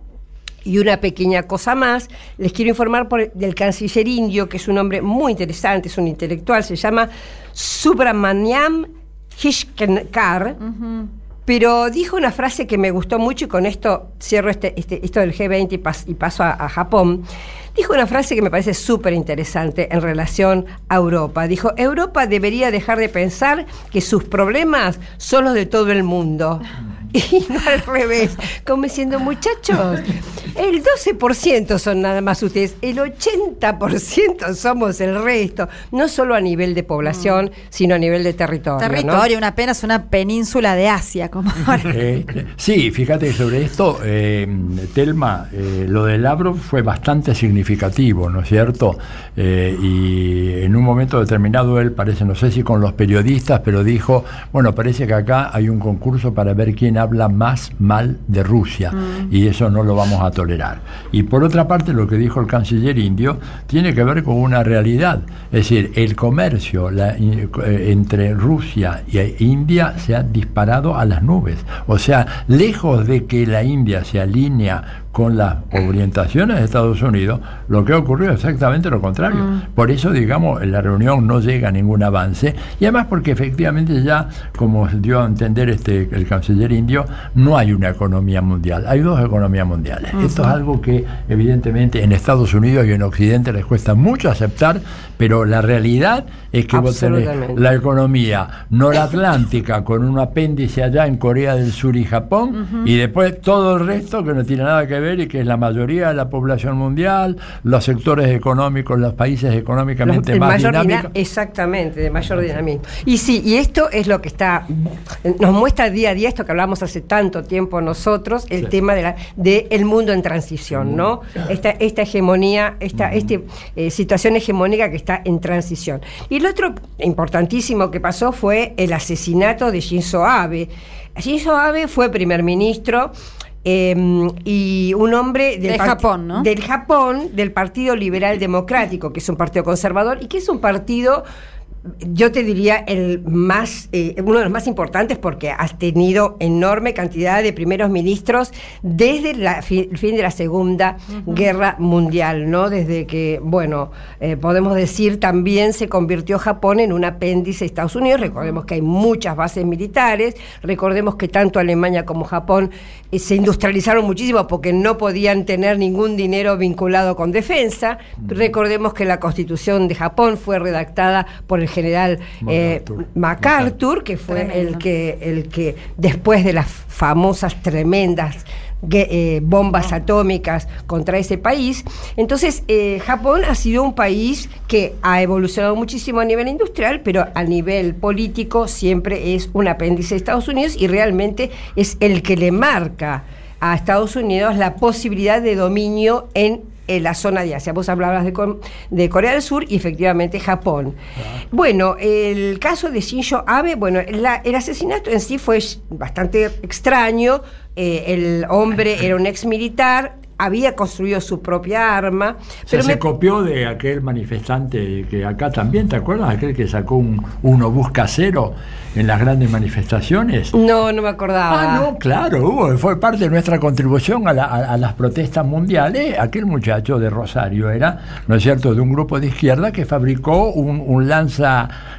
Y una pequeña cosa más, les quiero informar del canciller indio, que es un hombre muy interesante, es un intelectual, se llama Subramaniam Hishkenkar, pero dijo una frase que me gustó mucho y con esto cierro este, este- esto del G20 y, pas- y paso a, a Japón. Dijo una frase que me parece súper interesante en relación a Europa. Dijo, Europa debería dejar de pensar que sus problemas son los de todo el mundo. (laughs) Y no al revés, como diciendo, muchachos, el 12% son nada más ustedes, el 80% somos el resto, no solo a nivel de población, sino a nivel de territorio. ¿no? Territorio, una pena es una península de Asia, como (laughs) ahora. Este, sí, fíjate que sobre esto, eh, Telma, eh, lo de Lavrov fue bastante significativo, ¿no es cierto? Eh, y en un momento determinado él parece, no sé si con los periodistas, pero dijo, bueno, parece que acá hay un concurso para ver quién habla más mal de Rusia Mm. y eso no lo vamos a tolerar. Y por otra parte, lo que dijo el canciller indio tiene que ver con una realidad, es decir, el comercio eh, entre Rusia e India se ha disparado a las nubes. O sea, lejos de que la India se alinea con las orientaciones de Estados Unidos, lo que ha ocurrido es exactamente lo contrario. Mm. Por eso, digamos, en la reunión no llega a ningún avance y además porque efectivamente ya, como dio a entender este el canciller indio, no hay una economía mundial, hay dos economías mundiales. Ujú. Esto es algo que evidentemente en Estados Unidos y en Occidente les cuesta mucho aceptar, pero la realidad es que vos tenés la economía noratlántica con un apéndice allá en Corea del Sur y Japón Ujú. y después todo el resto que no tiene nada que ver y que es la mayoría de la población mundial, los sectores económicos, los países económicamente Los- más mayor dinámicos. exactamente, de mayor dinamismo. Y sí, y esto es lo que está, nos muestra día a día esto que hablamos hace tanto tiempo nosotros, el Sí. tema de la, de el mundo en transición, ¿no? Esta, esta hegemonía, esta este, eh, situación hegemónica que está en transición. Y el otro importantísimo que pasó fue el asesinato de Shinzo Abe. Shinzo Abe fue primer ministro. Eh, y un hombre del De part- Japón, ¿no? del Japón, del Partido Liberal Democrático, que es un partido conservador y que es un partido yo te diría el más, eh, uno de los más importantes porque has tenido enorme cantidad de primeros ministros desde la fi- el fin de la Segunda Guerra Mundial, ¿no? Desde que, bueno, eh, podemos decir también se convirtió Japón en un apéndice de Estados Unidos. Recordemos que hay muchas bases militares, recordemos que tanto Alemania como Japón eh, se industrializaron muchísimo porque no podían tener ningún dinero vinculado con defensa. Recordemos que la constitución de Japón fue redactada por el general eh, MacArthur, que fue el que, el que después de las famosas tremendas eh, bombas atómicas contra ese país. Entonces, eh, Japón ha sido un país que ha evolucionado muchísimo a nivel industrial, pero a nivel político siempre es un apéndice de Estados Unidos y realmente es el que le marca a Estados Unidos la posibilidad de dominio en en la zona de Asia. Vos hablabas de, de Corea del Sur y efectivamente Japón. Bueno, el caso de Shinzo Abe, bueno, la- el asesinato en sí fue bastante extraño. Eh, el hombre era un ex militar, había construido su propia arma, Pero se me- copió de aquel manifestante que acá también, ¿te acuerdas? Aquel que sacó un, un obús casero en las grandes manifestaciones. no, no me acordaba. Ah, no, claro, hubo, fue parte de nuestra contribución a, la- a- a las protestas mundiales. Aquel muchacho de Rosario era, ¿no es cierto?, de un grupo de izquierda que fabricó un, un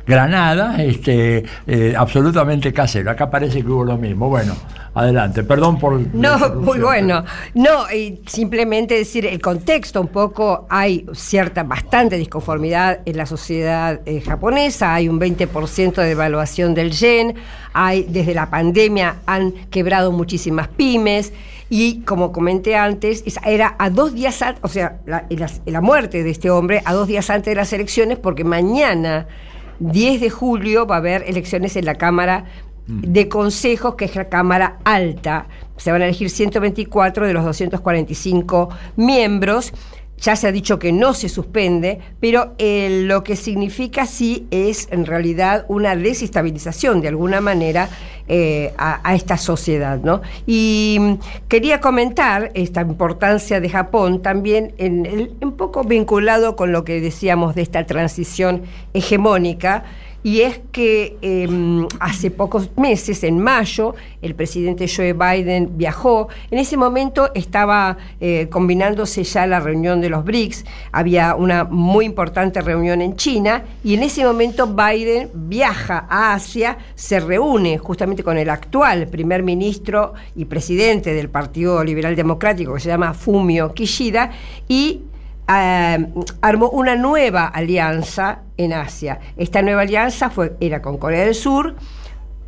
lanzagranada este, eh, absolutamente casero. Acá parece que hubo lo mismo. Bueno, adelante, perdón por. No, muy bueno. No, y simplemente decir el contexto un poco, hay cierta, bastante disconformidad en la sociedad eh, japonesa, hay un 20% de devaluación del yen, hay desde la pandemia han quebrado muchísimas pymes y como comenté antes, es- era a dos días antes, o sea, la, la- la muerte de este hombre a dos días antes de las elecciones porque mañana 10 de julio va a haber elecciones en la Cámara de Consejos, que es la Cámara Alta. Se van a elegir 124 de los 245 miembros. Ya se ha dicho que no se suspende, pero eh, lo que significa sí es en realidad una desestabilización de alguna manera eh, a, esta sociedad. ¿no? Y mm, quería comentar esta importancia de Japón también en un poco vinculado con lo que decíamos de esta transición hegemónica. Y es que eh, hace pocos meses, en mayo, el presidente Joe Biden viajó. En ese momento estaba eh, combinándose ya la reunión de los BRICS. Había una muy importante reunión en China. Y en ese momento Biden viaja a Asia, se reúne justamente con el actual primer ministro y presidente del Partido Liberal Democrático, que se llama Fumio Kishida, y eh, armó una nueva alianza en Asia. Esta nueva alianza fue, era con Corea del Sur,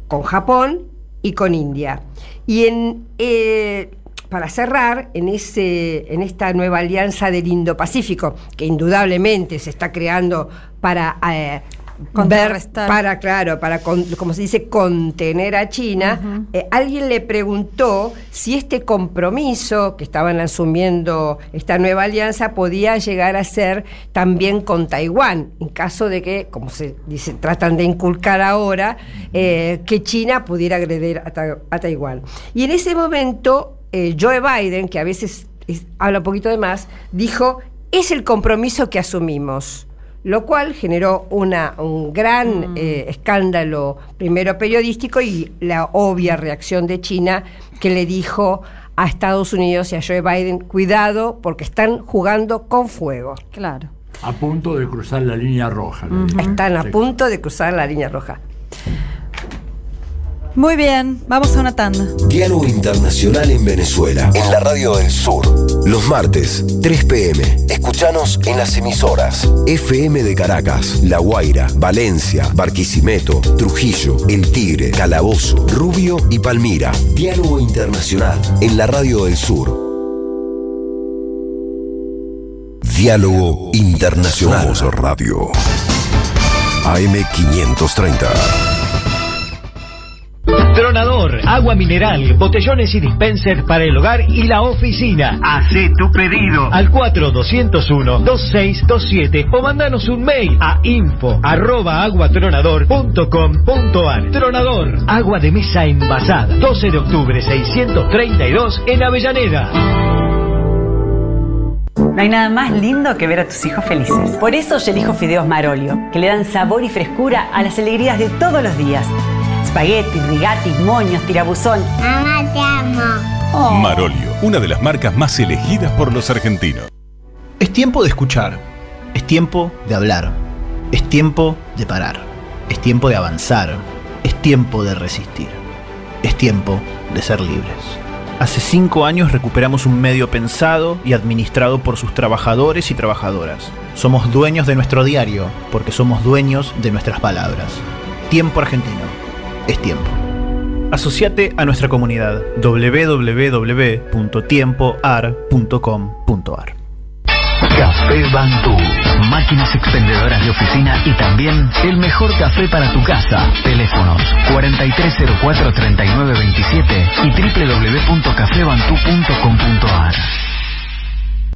con Japón y con India. Y en, eh, para cerrar, en, ese, en esta nueva alianza del Indo-Pacífico, que indudablemente se está creando para... eh, Contrarrestar. para claro, para con- como se dice contener a China, eh, alguien le preguntó si este compromiso que estaban asumiendo esta nueva alianza podía llegar a ser también con Taiwán, en caso de que, como se dice, tratan de inculcar ahora, eh, que China pudiera agredir a, Ta- a Taiwán. Y en ese momento, eh, Joe Biden, que a veces es- habla un poquito de más, dijo, es el compromiso que asumimos lo cual generó una, un gran eh, escándalo, primero periodístico, y la obvia reacción de China que le dijo a Estados Unidos y a Joe Biden, cuidado porque están jugando con fuego. Claro. A punto de cruzar la línea roja. Están a punto de cruzar la línea roja. Muy bien, vamos a una tanda. Diálogo Internacional en Venezuela. En la Radio del Sur. Los martes, 3 pm. Escuchanos en las emisoras. FM de Caracas, La Guaira, Valencia, Barquisimeto, Trujillo, El Tigre, Calabozo, Rubio y Palmira. Diálogo Internacional en la Radio del Sur. Diálogo Internacional. Somos Radio. AM530. Tronador, agua mineral, botellones y dispensers para el hogar y la oficina. Hacé tu pedido al 4201-2627 o mandanos un mail a info arroba aguatronador.com.ar. Tronador, agua de mesa envasada. 12 de octubre 632 en Avellaneda. No hay nada más lindo que ver a tus hijos felices. Por eso yo elijo fideos Marolio, que le dan sabor y frescura a las alegrías de todos los días. Spaghetti, rigati, moños, tirabuzón. Mamá, te amo. Marolio, una de las marcas más elegidas por los argentinos. Es tiempo de escuchar. Es tiempo de hablar. Es tiempo de parar. Es tiempo de avanzar. Es tiempo de resistir. Es tiempo de ser libres. Hace cinco años recuperamos un medio pensado y administrado por sus trabajadores y trabajadoras. Somos dueños de nuestro diario porque somos dueños de nuestras palabras. Tiempo argentino. Es tiempo. Asociate a nuestra comunidad www.tiempoar.com.ar. Café Bantú. Máquinas expendedoras de oficina y también el mejor café para tu casa. Teléfonos 4304-3927 y www.cafebantú.com.ar.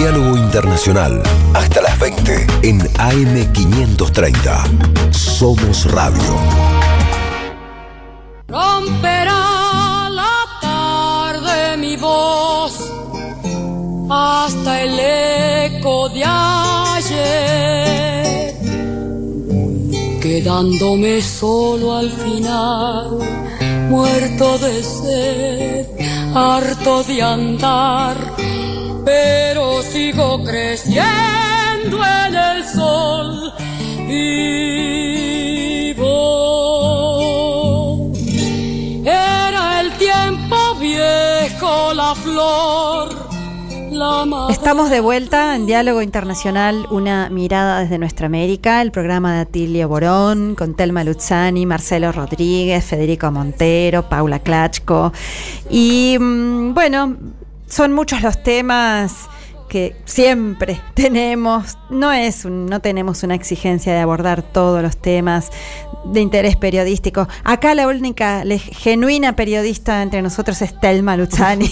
Diálogo Internacional. Hasta las 20 en AM530. Somos Radio. Romperá la tarde mi voz hasta el eco de ayer, quedándome solo al final, muerto de sed, harto de andar, pero sigo creciendo en el sol vivo. Era el tiempo viejo, la flor. Estamos de vuelta en Diálogo Internacional, una mirada desde nuestra América, el programa de Atilio Borón, con Telma Luzzani, Marcelo Rodríguez, Federico Montero, Paula Klachko. Y mm, bueno, son muchos los temas que siempre tenemos, no es un- no tenemos una exigencia de abordar todos los temas de interés periodístico. Acá la única le- genuina periodista entre nosotros es Telma Luzzani.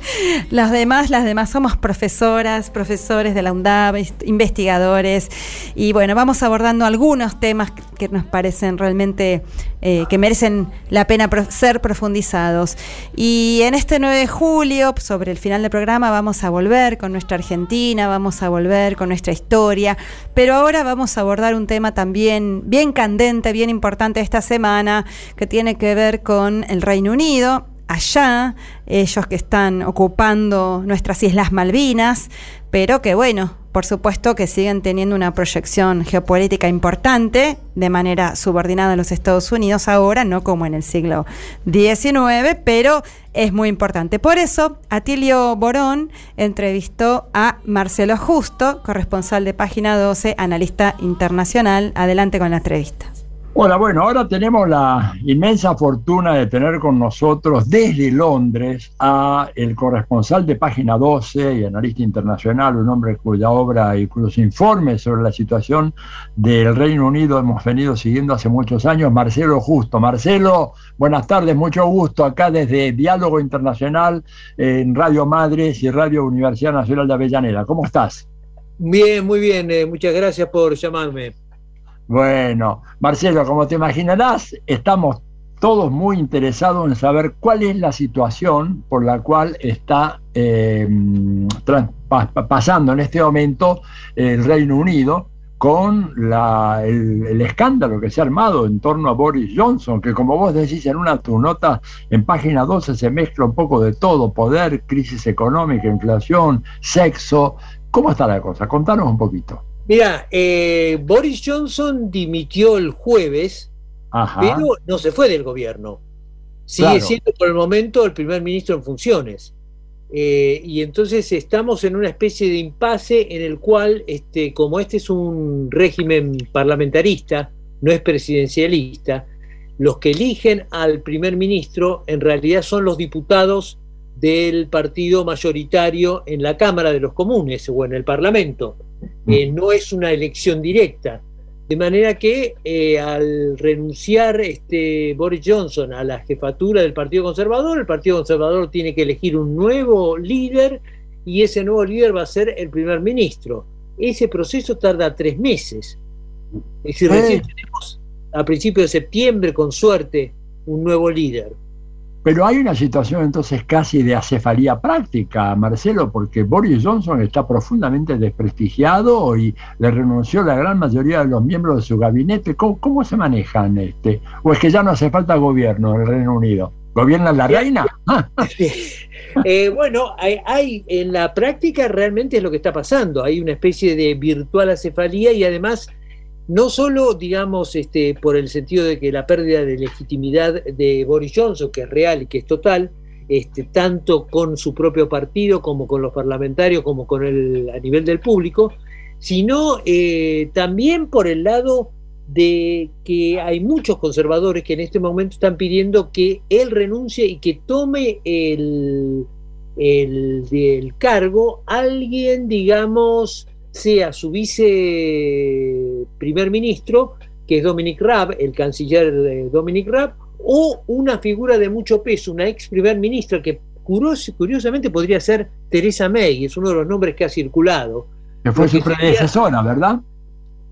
(laughs) las demás, las demás somos profesoras, profesores de la UNDAB, investigadores y bueno, vamos abordando algunos temas que- que nos parecen realmente eh, que merecen la pena pro- ser profundizados. Y en este 9 de julio, sobre el final del programa, vamos a volver con nuestra Argentina, vamos a volver con nuestra historia, pero ahora vamos a abordar un tema también bien candente, bien importante esta semana, que tiene que ver con el Reino Unido. Allá, ellos que están ocupando nuestras Islas Malvinas, pero que bueno, por supuesto que siguen teniendo una proyección geopolítica importante de manera subordinada a los Estados Unidos ahora, no como en el siglo XIX, pero es muy importante. Por eso, Atilio Borón entrevistó a Marcelo Justo, corresponsal de Página 12, analista internacional. Adelante con la entrevista. Hola, bueno, ahora tenemos la inmensa fortuna de tener con nosotros desde Londres a el corresponsal de Página 12 y analista internacional, un hombre cuya obra y cuyos informes sobre la situación del Reino Unido hemos venido siguiendo hace muchos años, Marcelo Justo. Marcelo, buenas tardes, mucho gusto acá desde Diálogo Internacional en Radio Madres y Radio Universidad Nacional de Avellaneda. ¿Cómo estás? Bien, muy bien. eh, muchas gracias por llamarme. Bueno, Marcelo, como te imaginarás, estamos todos muy interesados en saber cuál es la situación por la cual está eh, pasando en este momento el Reino Unido con la- el, el escándalo que se ha armado en torno a Boris Johnson, que como vos decís en una de tus notas, en página 12 se mezcla un poco de todo, poder, crisis económica, inflación, sexo. ¿Cómo está la cosa? Contanos un poquito. Mira, eh, Boris Johnson dimitió el jueves, Ajá. pero no se fue del gobierno. Sigue Claro. siendo por el momento el primer ministro en funciones. Eh, y entonces estamos en una especie de impasse en el cual, este, como este es un régimen parlamentarista, no es presidencialista, los que eligen al primer ministro en realidad son los diputados del partido mayoritario en la Cámara de los Comunes o en el Parlamento. Eh, no es una elección directa. De manera que eh, al renunciar este Boris Johnson a la jefatura del Partido Conservador, el Partido Conservador tiene que elegir un nuevo líder y ese nuevo líder va a ser el primer ministro. Ese proceso tarda tres meses. Es decir, Eh. recién tenemos a principios de septiembre, con suerte, un nuevo líder. Pero hay una situación entonces casi de acefalía práctica, Marcelo, porque Boris Johnson está profundamente desprestigiado y le renunció la gran mayoría de los miembros de su gabinete. ¿Cómo, cómo se manejan? este? ¿O es que ya no hace falta gobierno en el Reino Unido? ¿Gobierna la reina? (laughs) Ah, (laughs) Eh, bueno, hay, hay- en la práctica realmente es lo que está pasando. Hay una especie de virtual acefalía y además no solo, digamos, este, por el sentido de que la pérdida de legitimidad de Boris Johnson, que es real y que es total, este, tanto con su propio partido como con los parlamentarios, como con el, a nivel del público, sino eh, también por el lado de que hay muchos conservadores que en este momento están pidiendo que él renuncie y que tome el, el, del cargo alguien, digamos, sea su vice primer ministro, que es Dominic Raab, el canciller de Dominic Raab, o una figura de mucho peso, una ex primer ministra que curios- curiosamente podría ser Teresa May, es uno de los nombres que ha circulado. que fue su predecesora, ¿verdad?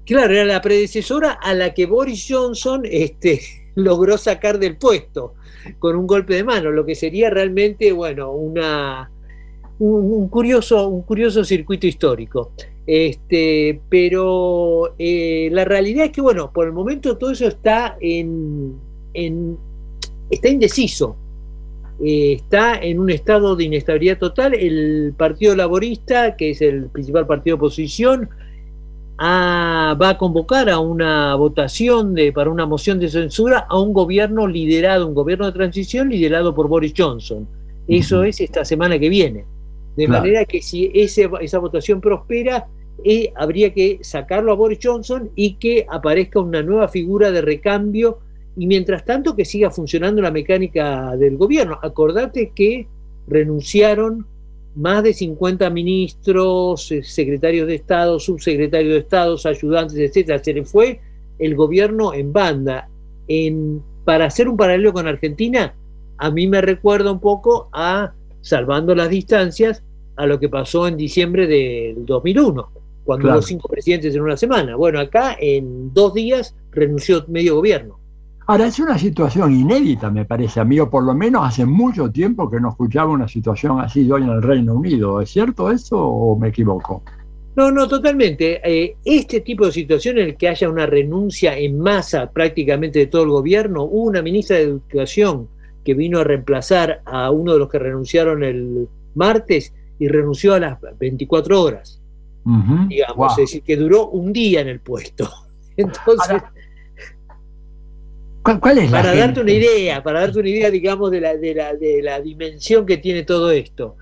Claro, era la predecesora a la que Boris Johnson este, (laughs) logró sacar del puesto con un golpe de mano, lo que sería realmente, bueno, una, un, un curioso, un curioso circuito histórico. Este, pero eh, la realidad es que, bueno, por el momento todo eso está en, en- está indeciso. Eh, está en un estado de inestabilidad total. El Partido Laborista, que es el principal partido de oposición, a- va a convocar a una votación de, para una moción de censura a un gobierno liderado, un gobierno de transición liderado por Boris Johnson. Eso es esta semana que viene. De Claro. manera que si ese- esa votación prospera, eh, habría que sacarlo a Boris Johnson y que aparezca una nueva figura de recambio y mientras tanto que siga funcionando la mecánica del gobierno. Acordate que renunciaron más de 50 ministros, eh, secretarios de Estado, subsecretarios de Estado, ayudantes, etcétera. Se le fue el gobierno en banda. En, para hacer un paralelo con Argentina, a mí me recuerda un poco a, salvando las distancias, a lo que pasó en diciembre del 2001, cuando Claro. hubo cinco presidentes en una semana. Bueno, acá en dos días renunció medio gobierno. Ahora, es una situación inédita, me parece a mí, o por lo menos hace mucho tiempo que no escuchaba una situación así hoy en el Reino Unido. ¿Es cierto eso o me equivoco? No, no, totalmente. Eh, este tipo de situación en el que haya una renuncia en masa prácticamente de todo el gobierno, hubo una ministra de Educación que vino a reemplazar a uno de los que renunciaron el martes y renunció a las 24 horas, Digamos, es decir, que duró un día en el puesto. (laughs) Entonces, ¿Cuál, cuál es la para gente? darte una idea, para darte una idea, digamos, de la, de la, de la dimensión que tiene todo esto.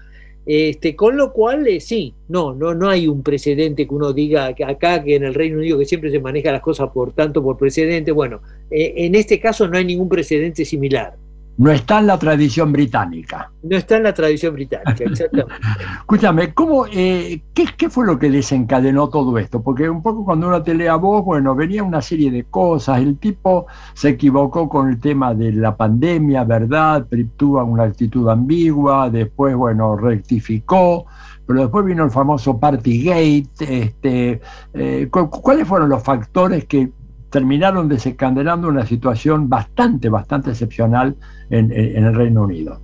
Este, con lo cual, eh, sí, no, no, no hay un precedente que uno diga que acá, que en el Reino Unido, que siempre se maneja las cosas por tanto por precedente. Bueno, eh, en este caso no hay ningún precedente similar. No está en la tradición británica. No está en la tradición británica, exactamente. (laughs) Escúchame, ¿cómo, eh, qué, qué fue lo que desencadenó todo esto? Porque un poco cuando uno te lee a vos, bueno, venía una serie de cosas. El tipo se equivocó con el tema de la pandemia, ¿verdad? Tuvo una actitud ambigua, después, bueno, rectificó, pero después vino el famoso Partygate. Este, eh, cu- ¿Cuáles fueron los factores que terminaron desencadenando una situación bastante, bastante excepcional en, el Reino Unido.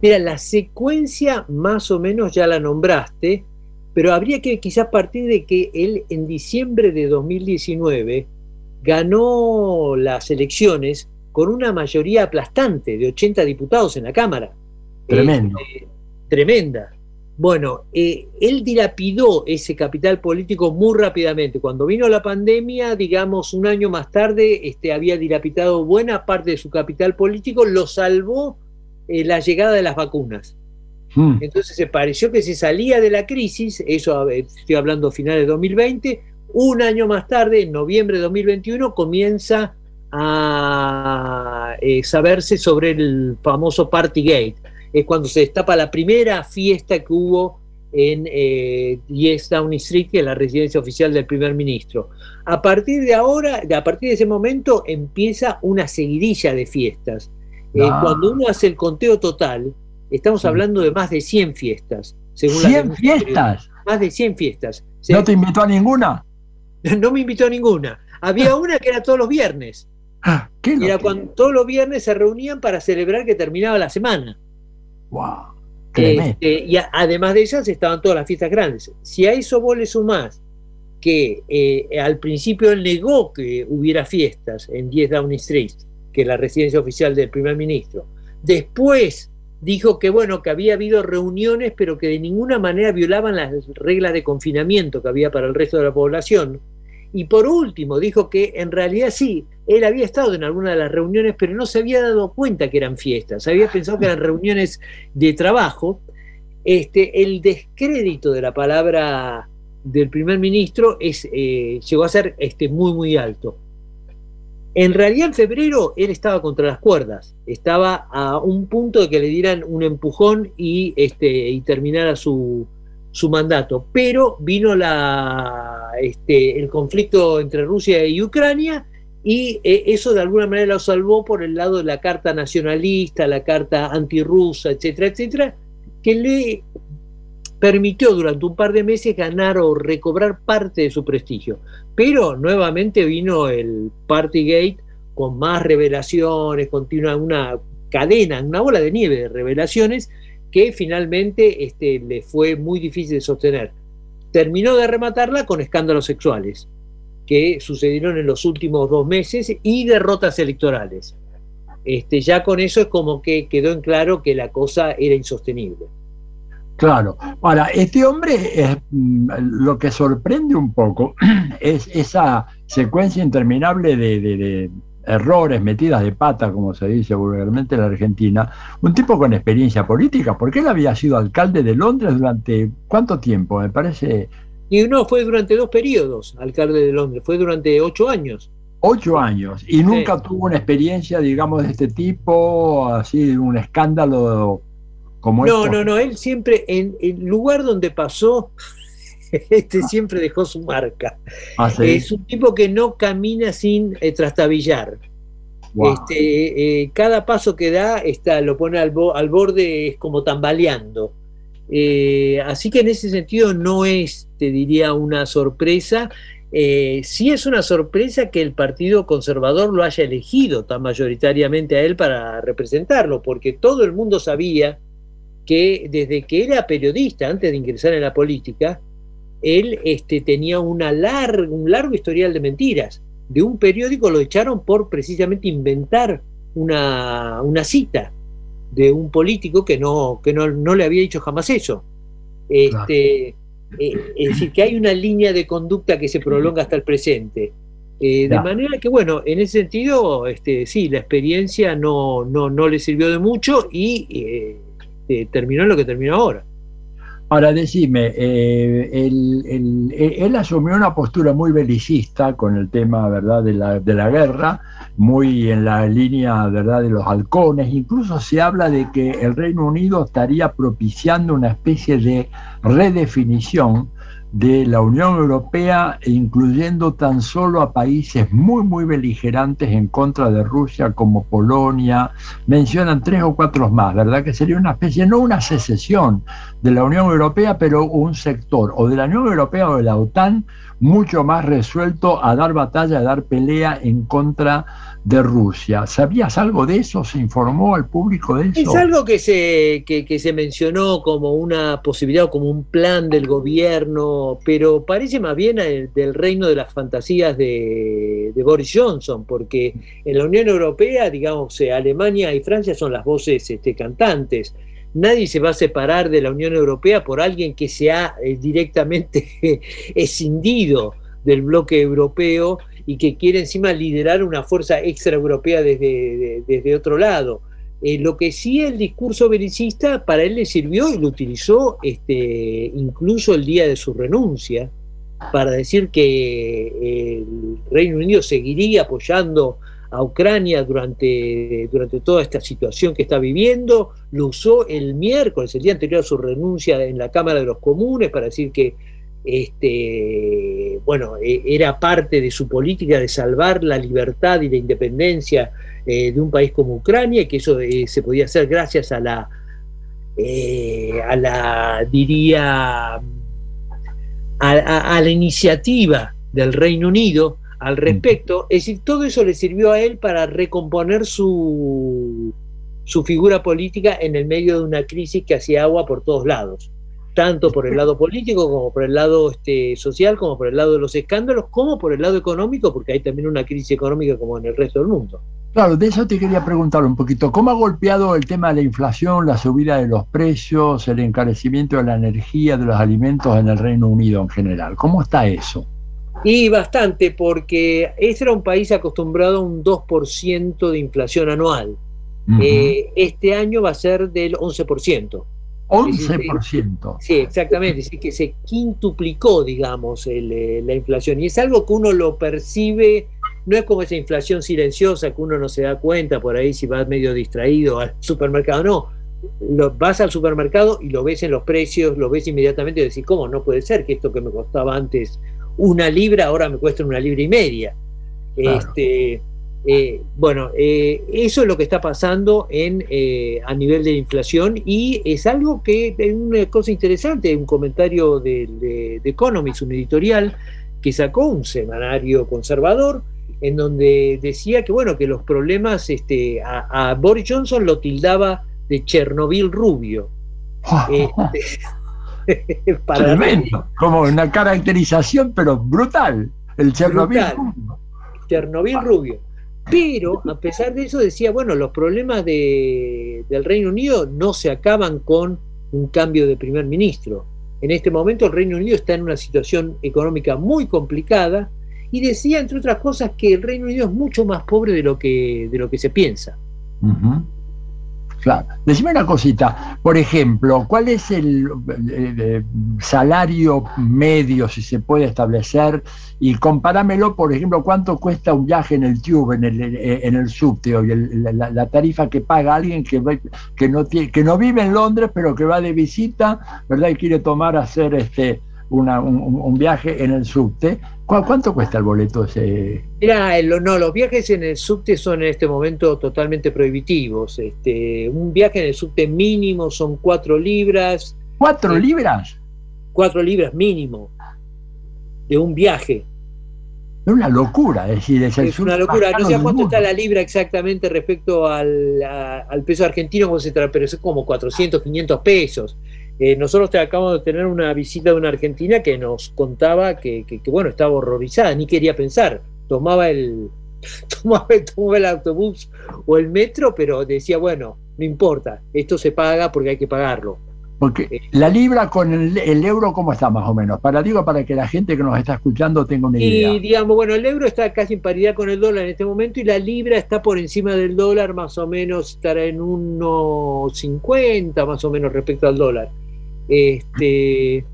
Mira, la secuencia más o menos ya la nombraste, pero habría que quizás partir de que él en diciembre de 2019 ganó las elecciones con una mayoría aplastante de 80 diputados en la Cámara. Tremendo. Este, tremenda. Bueno, eh, él dilapidó ese capital político muy rápidamente. Cuando vino la pandemia, digamos, un año más tarde, este, había dilapidado buena parte de su capital político, lo salvó eh, la llegada de las vacunas. Mm. Entonces se pareció que se salía de la crisis, eso estoy hablando finales de 2020, un año más tarde, en noviembre de 2021, comienza a eh, saberse sobre el famoso Partygate. Es cuando se destapa la primera fiesta que hubo en eh, 10 Downing Street, que es la residencia oficial del primer ministro. A partir de ahora, a partir de ese momento, empieza una seguidilla de fiestas. Eh, Ah. Cuando uno hace el conteo total, estamos hablando de más de 100 fiestas. Según la ¿100 denuncia fiestas? Más de 100 fiestas. Sí. ¿No te invitó a ninguna? (laughs) No me invitó a ninguna. Había una que era todos los viernes. ¿Qué Era cuando todos los viernes se reunían para celebrar que terminaba la semana. ¡Wow! Este, y además de ellas estaban todas las fiestas grandes. Si a eso vos le sumás que eh, al principio él negó que hubiera fiestas en 10 Downing Street, que es la residencia oficial del primer ministro, después dijo que bueno, que había habido reuniones, pero que de ninguna manera violaban las reglas de confinamiento que había para el resto de la población. Y por último, dijo que en realidad sí, él había estado en alguna de las reuniones, pero no se había dado cuenta que eran fiestas, había pensado que eran reuniones de trabajo. Este, el descrédito de la palabra del primer ministro es, eh, llegó a ser este, muy, muy alto. En realidad, en febrero él estaba contra las cuerdas, estaba a un punto de que le dieran un empujón y, este, y terminara su, su mandato. Pero vino la, este, el conflicto entre Rusia y Ucrania y eh, eso de alguna manera lo salvó por el lado de la carta nacionalista, la carta antirrusa, etcétera, etcétera, que le permitió durante un par de meses ganar o recobrar parte de su prestigio. Pero nuevamente vino el Partygate con más revelaciones, continua una cadena, una bola de nieve de revelaciones que finalmente este, le fue muy difícil de sostener. Terminó de rematarla con escándalos sexuales que sucedieron en los últimos dos meses y derrotas electorales. Este, ya con eso es como que quedó en claro que la cosa era insostenible. Claro. Ahora, este hombre, mm, lo que sorprende un poco (clears throat) es esa secuencia interminable de errores, metidas de pata, como se dice vulgarmente en la Argentina. Un tipo con experiencia política, porque él había sido alcalde de Londres durante cuánto tiempo, me parece. Y no, fue durante dos periodos alcalde de Londres, fue durante ocho años. Ocho años y nunca tuvo una experiencia, digamos, de este tipo, así, un escándalo como no, esto. no, no, él siempre, en el lugar donde pasó, (laughs) este siempre dejó su marca. Ah, sí. Es un tipo que no camina sin eh, trastabillar. Wow. Este, eh, cada paso que da está, lo pone al, bo- al borde, es como tambaleando. Eh, así que en ese sentido no es, te diría, una sorpresa. Eh, sí es una sorpresa que el Partido Conservador lo haya elegido tan mayoritariamente a él para representarlo, porque todo el mundo sabía que desde que era periodista, antes de ingresar en la política, él este, tenía una lar- un largo historial de mentiras. De un periódico lo echaron por precisamente inventar una, una cita de un político que no, que no, no le había dicho jamás eso. Este, eh, es decir, que hay una línea de conducta que se prolonga hasta el presente. Eh, de manera que, bueno, en ese sentido, este, sí, la experiencia no, no, no le sirvió de mucho y eh, terminó en lo que terminó ahora. Ahora decime, eh, él, él- él asumió una postura muy belicista con el tema ¿verdad? De, la, de la guerra, muy en la línea ¿verdad? de los halcones, incluso se habla de que el Reino Unido estaría propiciando una especie de redefinición de la Unión Europea, incluyendo tan solo a países muy, muy beligerantes en contra de Rusia, como Polonia, mencionan tres o cuatro más, ¿verdad? Que sería una especie, no una secesión de la Unión Europea, pero un sector, o de la Unión Europea o de la OTAN, mucho más resuelto a dar batalla, a dar pelea en contra de Rusia. ¿Sabías algo de eso? ¿Se informó al público de eso? Es algo que se, que, se mencionó como una posibilidad o como un plan del gobierno, pero parece más bien el- del reino de las fantasías de, de Boris Johnson, porque en la Unión Europea, digamos, Alemania y Francia son las voces este, cantantes. Nadie se va a separar de la Unión Europea por alguien que se ha eh, directamente (laughs) escindido del bloque europeo y que quiere encima liderar una fuerza extraeuropea desde, de- desde otro lado. Eh, lo que sí el discurso belicista para él le sirvió y lo utilizó este, incluso el día de su renuncia para decir que el Reino Unido seguiría apoyando a Ucrania durante, durante toda esta situación que está viviendo. Lo usó el miércoles, el día anterior a su renuncia en la Cámara de los Comunes, para decir que este, bueno, eh, era parte de su política de salvar la libertad y la independencia eh, de un país como Ucrania y que eso eh, se podía hacer gracias a la, eh, a la diría, a, a- a la iniciativa del Reino Unido al respecto. Es decir, todo eso le sirvió a él para recomponer su, su figura política en el medio de una crisis que hacía agua por todos lados tanto por el lado político como por el lado este, social, como por el lado de los escándalos, como por el lado económico, porque hay también una crisis económica como en el resto del mundo. Claro, de eso te quería preguntar un poquito. ¿Cómo ha golpeado el tema de la inflación, la subida de los precios, el encarecimiento de la energía, de los alimentos en el Reino Unido en general? ¿Cómo está eso? Y bastante, porque este era un país acostumbrado a un 2% de inflación anual. Eh, este año va a ser del 11%. 11%. Sí, exactamente, es decir, que se quintuplicó, digamos, el, eh, la inflación. Y es algo que uno lo percibe, no es como esa inflación silenciosa que uno no se da cuenta por ahí si va medio distraído al supermercado, no. Lo, vas al supermercado y lo ves en los precios, lo ves inmediatamente y decís, ¿cómo? No puede ser que esto que me costaba antes una libra ahora me cuesta una libra y media. Claro. Este, eh, bueno, eh, eso es lo que está pasando en, eh, a nivel de inflación y es algo que es una cosa interesante, un comentario de, de, de Economist, un editorial que sacó un semanario conservador en donde decía que bueno que los problemas este, a, a Boris Johnson lo tildaba de Chernobyl rubio. (laughs) Este, (laughs) para- Tremendo. Como una caracterización, pero brutal. El Chernobyl. Brutal. Chernobyl rubio. Pero a pesar de eso decía, bueno, los problemas de- del Reino Unido no se acaban con un cambio de primer ministro. En este momento el Reino Unido está en una situación económica muy complicada y decía, entre otras cosas, que el Reino Unido es mucho más pobre de lo que, de lo que se piensa. Ujú. Claro. Decime una cosita, por ejemplo, ¿cuál es el eh, eh, salario medio, si se puede establecer? Y comparámelo, por ejemplo, cuánto cuesta un viaje en el tube, en el, en el subte, la, tarifa que paga alguien que, que, no tiene, que no vive en Londres, pero que va de visita, ¿verdad? Y quiere tomar, hacer este, una- un, un- viaje en el subte. ¿Cu- ¿Cuánto cuesta el boleto ese? Mira, no, los viajes en el subte son en este momento totalmente prohibitivos. Este, un viaje en el subte mínimo son cuatro libras. ¿Cuatro libras? Cuatro libras mínimo de un viaje. Es una locura, es decir, es, el Es una locura. No sé a cuánto está la libra exactamente respecto al, a- al peso argentino, pero es como 400, 500 pesos. Eh, nosotros te acabamos de tener una visita de una argentina que nos contaba que, que- que, bueno, estaba horrorizada, ni quería pensar. Tomaba el, (laughs) tomaba, tomaba el autobús o el metro, pero decía, bueno, no importa, esto se paga porque hay que pagarlo. Porque la libra con el, el euro, ¿cómo está más o menos? Para digo, para que la gente que nos está escuchando tenga una idea. Y digamos, bueno, el euro está casi en paridad con el dólar en este momento y la libra está por encima del dólar, más o menos estará en 1,50 más o menos respecto al dólar. Este,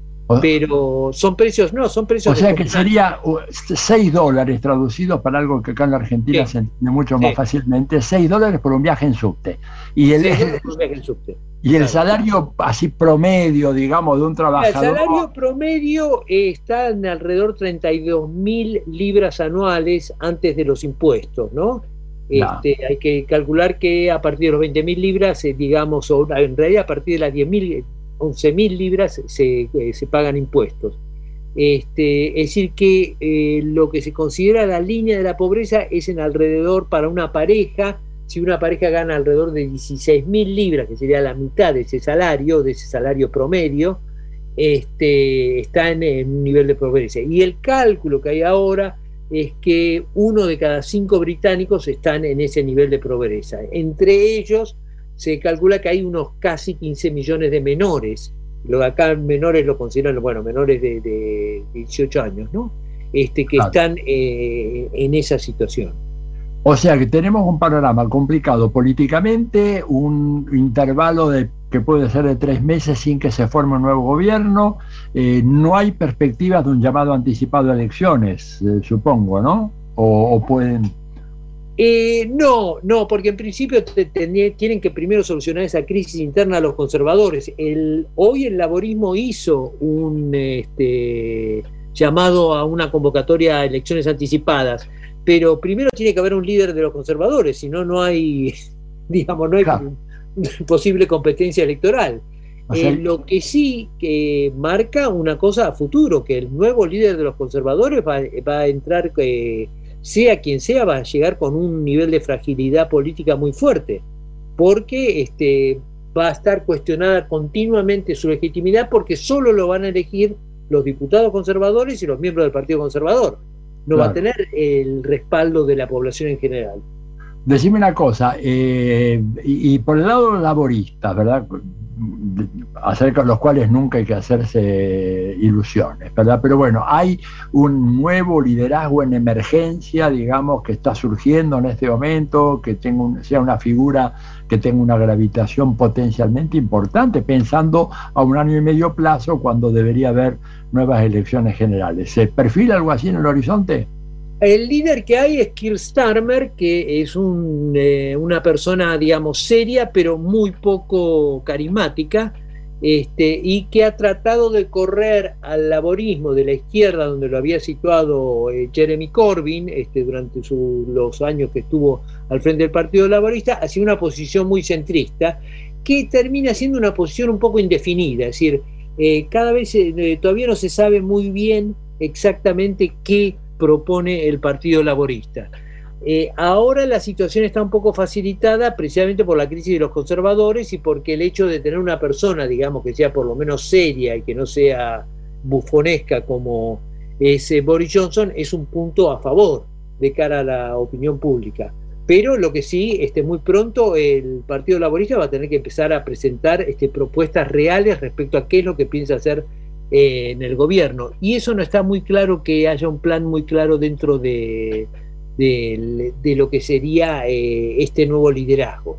pero son precios, no, son precios. O sea que sería 6 dólares traducidos para algo que acá en la Argentina Sí. se entiende mucho más Sí. fácilmente, 6 dólares por un viaje en subte. Y el, es un viaje en subte. Y el salario así promedio, digamos, de un El trabajador. salario promedio está en alrededor 32 mil libras anuales antes de los impuestos, ¿no? Este, hay que calcular que a partir de los 20 mil libras, eh, digamos, o en realidad a partir de las 10 mil, 11 mil libras se, eh, se pagan impuestos. Este, es decir, que eh, lo que se considera la línea de la pobreza es en alrededor para una pareja, si una pareja gana alrededor de 16 mil libras, que sería la mitad de ese salario, de ese salario promedio, este, está en, en un nivel de pobreza. Y el cálculo que hay ahora es que uno de cada cinco británicos están en ese nivel de pobreza. Entre ellos se calcula que hay unos casi 15 millones de menores. Lo acá menores lo consideran, bueno, menores de, de 18 años, ¿no? Este, que Claro. están eh, en esa situación. O sea que tenemos un panorama complicado políticamente, un intervalo de que puede ser de tres meses sin que se forme un nuevo gobierno. eh, no hay perspectivas de un llamado anticipado a elecciones, eh, supongo, ¿no? O, o pueden. Eh, no, no, porque en principio te- te- tienen que primero solucionar esa crisis interna los conservadores. El, hoy el laborismo hizo un este, llamado a una convocatoria a elecciones anticipadas, pero primero tiene que haber un líder de los conservadores, si no, no hay, (laughs) digamos, no hay (laughs) posible competencia electoral. Eh, lo que sí que marca una cosa a futuro, que el nuevo líder de los conservadores va, va a entrar, eh, sea quien sea, va a llegar con un nivel de fragilidad política muy fuerte, porque este, va a estar cuestionada continuamente su legitimidad, porque solo lo van a elegir los diputados conservadores y los miembros del Partido Conservador. No va a tener el respaldo de la población en general. Decime una cosa, eh, y, y por el lado laborista, ¿verdad? Acerca de los cuales nunca hay que hacerse ilusiones, ¿verdad? Pero bueno, hay un nuevo liderazgo en emergencia, digamos, que está surgiendo en este momento, que tenga un- sea una figura que tenga una gravitación potencialmente importante, pensando a un año y medio plazo cuando debería haber nuevas elecciones generales. ¿Se perfila algo así en el horizonte? El líder que hay es Keir Starmer, que es eh, una persona, digamos, seria, pero muy poco carismática, este, y que ha tratado de correr al laborismo de la izquierda, donde lo había situado eh, Jeremy Corbyn este, durante su- los años que estuvo al frente del Partido Laborista, hacia una posición muy centrista, que termina siendo una posición un poco indefinida, es decir, eh, cada vez todavía no se sabe muy bien exactamente qué propone el Partido Laborista. Eh, ahora la situación está un poco facilitada precisamente por la crisis de los conservadores y porque el hecho de tener una persona, digamos, que sea por lo menos seria y que no sea bufonesca como es eh, Boris Johnson, es un punto a favor de cara a la opinión pública. Pero lo que sí, este, muy pronto el Partido Laborista va a tener que empezar a presentar este, propuestas reales respecto a qué es lo que piensa hacer eh, en el gobierno. Y eso no está muy claro que haya un plan muy claro dentro de, de, lo que sería eh, este nuevo liderazgo.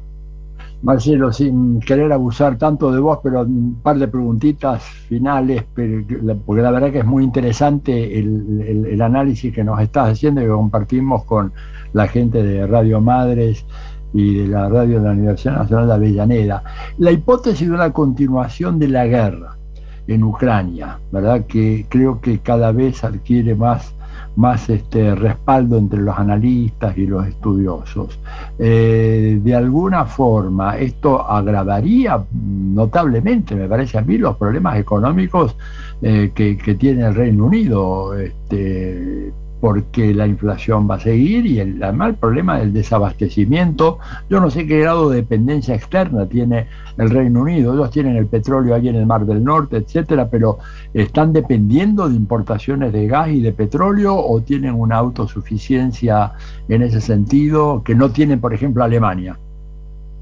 Marcelo, sin querer abusar tanto de vos, pero un par de preguntitas finales, porque la verdad que es muy interesante el, el- el análisis que nos estás haciendo y que compartimos con la gente de Radio Madres y de la radio de la Universidad Nacional de Avellaneda. La hipótesis de una continuación de la guerra en Ucrania, ¿verdad? Que creo que cada vez adquiere más más este respaldo entre los analistas y los estudiosos. Eh, de alguna forma, esto agravaría notablemente, me parece a mí, los problemas económicos eh, que, que tiene el Reino Unido, este, porque la inflación va a seguir y el, además el problema del desabastecimiento. Yo no sé qué grado de dependencia externa tiene el Reino Unido. Ellos tienen el petróleo allí en el Mar del Norte, etcétera, pero ¿están dependiendo de importaciones de gas y de petróleo o tienen una autosuficiencia en ese sentido que no tienen, por ejemplo, Alemania?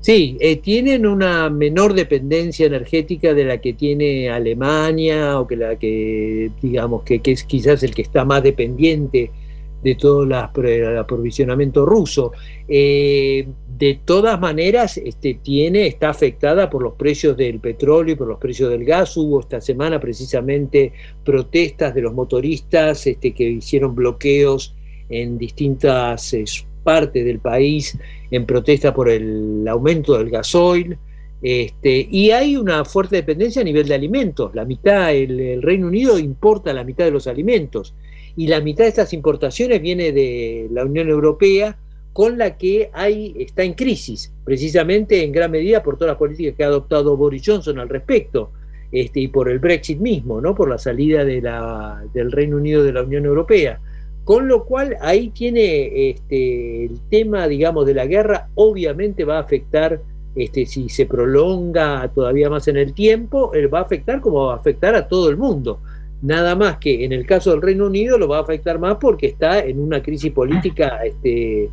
Sí, eh, tienen una menor dependencia energética de la que tiene Alemania o que la que, digamos, que, que es quizás el que está más dependiente de todo el aprovisionamiento ruso. Eh, de todas maneras, este, tiene, está afectada por los precios del petróleo y por los precios del gas. Hubo esta semana precisamente protestas de los motoristas este, que hicieron bloqueos en distintas eh, partes del país en protesta por el aumento del gasoil. Este, y hay una fuerte dependencia a nivel de alimentos. La mitad, el, el, Reino Unido importa la mitad de los alimentos. Y la mitad de estas importaciones viene de la Unión Europea, con la que hay, está en crisis, precisamente en gran medida por todas las políticas que ha adoptado Boris Johnson al respecto. Este, y por el Brexit mismo, ¿no? por la salida de la, del Reino Unido de la Unión Europea. Con lo cual ahí tiene este, el tema, digamos, de la guerra, obviamente va a afectar, este, si se prolonga todavía más en el tiempo, eh, va a afectar como va a afectar a todo el mundo. Nada más que en el caso del Reino Unido lo va a afectar más porque está en una crisis política este,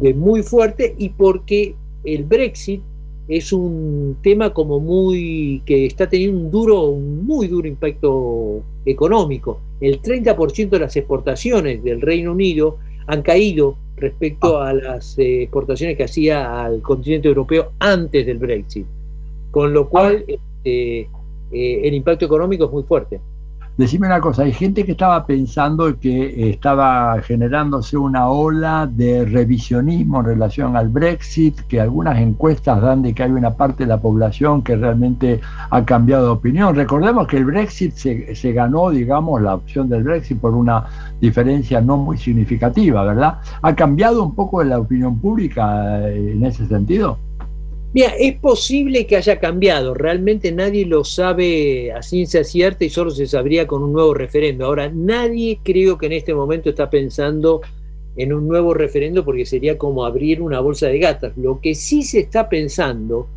de muy fuerte y porque el Brexit es un tema como muy que está teniendo un duro, un muy duro impacto económico. El 30% de las exportaciones del Reino Unido han caído respecto a las eh, exportaciones que hacía al continente europeo antes del Brexit. Con lo cual, este, eh, el impacto económico es muy fuerte. Decime una cosa, hay gente que estaba pensando que estaba generándose una ola de revisionismo en relación al Brexit, que algunas encuestas dan de que hay una parte de la población que realmente ha cambiado de opinión. Recordemos que el Brexit se, se ganó, digamos, la opción del Brexit por una diferencia no muy significativa, ¿verdad? ¿Ha cambiado un poco la opinión pública eh, en ese sentido? Mira, es posible que haya cambiado, realmente nadie lo sabe a ciencia cierta y solo se sabría con un nuevo referendo. Ahora, nadie creo que en este momento está pensando en un nuevo referendo porque sería como abrir una bolsa de gatas. Lo que sí se está pensando,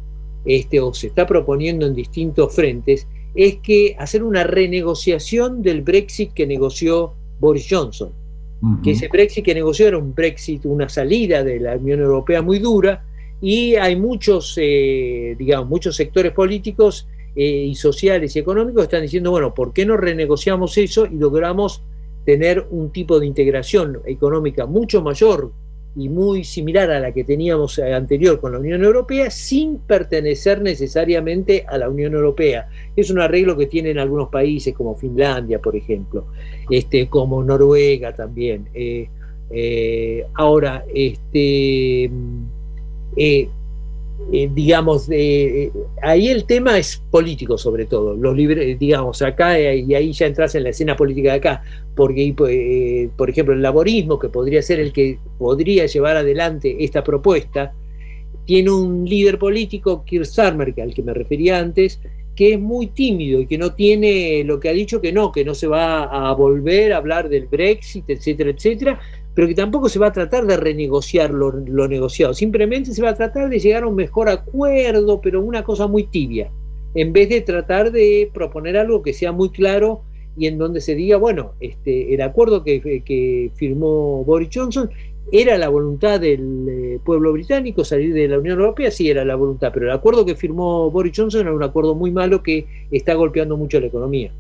este, o se está proponiendo en distintos frentes, es que hacer una renegociación del Brexit que negoció Boris Johnson. Que ese Brexit que negoció era un Brexit, una salida de la Unión Europea muy dura, y hay muchos, eh, digamos, muchos sectores políticos eh, y sociales y económicos que están diciendo, bueno, ¿por qué no renegociamos eso y logramos tener un tipo de integración económica mucho mayor y muy similar a la que teníamos eh, anterior con la Unión Europea sin pertenecer necesariamente a la Unión Europea. Es un arreglo que tienen algunos países como Finlandia, por ejemplo, este, como Noruega también. ahora, este eh, eh, digamos, eh, ahí el tema es político sobre todo, los digamos, acá y ahí ya entras en la escena política de acá, porque, por ejemplo, el laborismo, que podría ser el que podría llevar adelante esta propuesta, tiene un líder político, Keir Starmer, al que me refería antes, que es muy tímido y que no tiene lo que ha dicho que no, que no se va a volver a hablar del Brexit, etcétera, etcétera, pero que tampoco se va a tratar de renegociar lo, negociado, simplemente se va a tratar de llegar a un mejor acuerdo, pero una cosa muy tibia, en vez de tratar de proponer algo que sea muy claro y en donde se diga, bueno, este, el acuerdo que, que firmó Boris Johnson era la voluntad del eh, pueblo británico salir de la Unión Europea, sí era la voluntad, pero el acuerdo que firmó Boris Johnson era un acuerdo muy malo que está golpeando mucho la economía.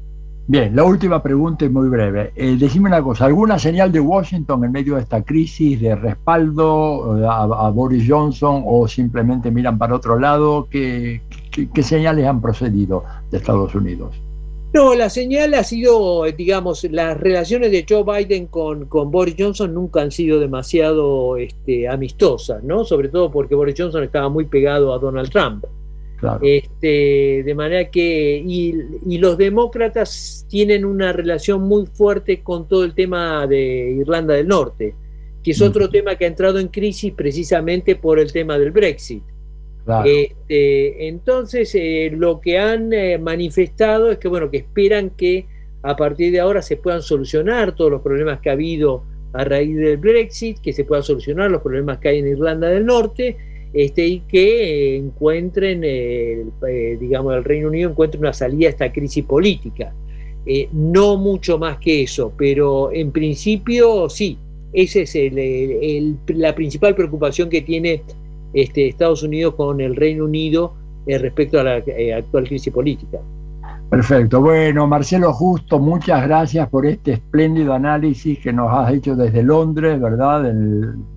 Bien, la última pregunta es muy breve. Eh, decime una cosa, ¿alguna señal de Washington en medio de esta crisis de respaldo eh, a, Boris Johnson o simplemente miran para otro lado? ¿Qué, qué, señales han procedido de Estados Unidos? No, la señal ha sido, digamos, las relaciones de Joe Biden con, con Boris Johnson nunca han sido demasiado este, amistosas, ¿no? Sobre todo porque Boris Johnson estaba muy pegado a Donald Trump. Este, de manera que, y, los demócratas tienen una relación muy fuerte con todo el tema de Irlanda del Norte, que es otro tema que ha entrado en crisis precisamente por el tema del Brexit. Este, entonces, eh, lo que han eh, manifestado es que, bueno, que esperan que a partir de ahora se puedan solucionar todos los problemas que ha habido a raíz del Brexit, que se puedan solucionar los problemas que hay en Irlanda del Norte este, y que encuentren, eh, digamos, el Reino Unido encuentre una salida a esta crisis política. Eh, no mucho más que eso, pero en principio sí, esa es la principal preocupación que tiene este, Estados Unidos con el Reino Unido eh, respecto a la actual crisis política. Perfecto. Bueno, Marcelo Justo, muchas gracias por este espléndido análisis que nos has hecho desde Londres, ¿verdad?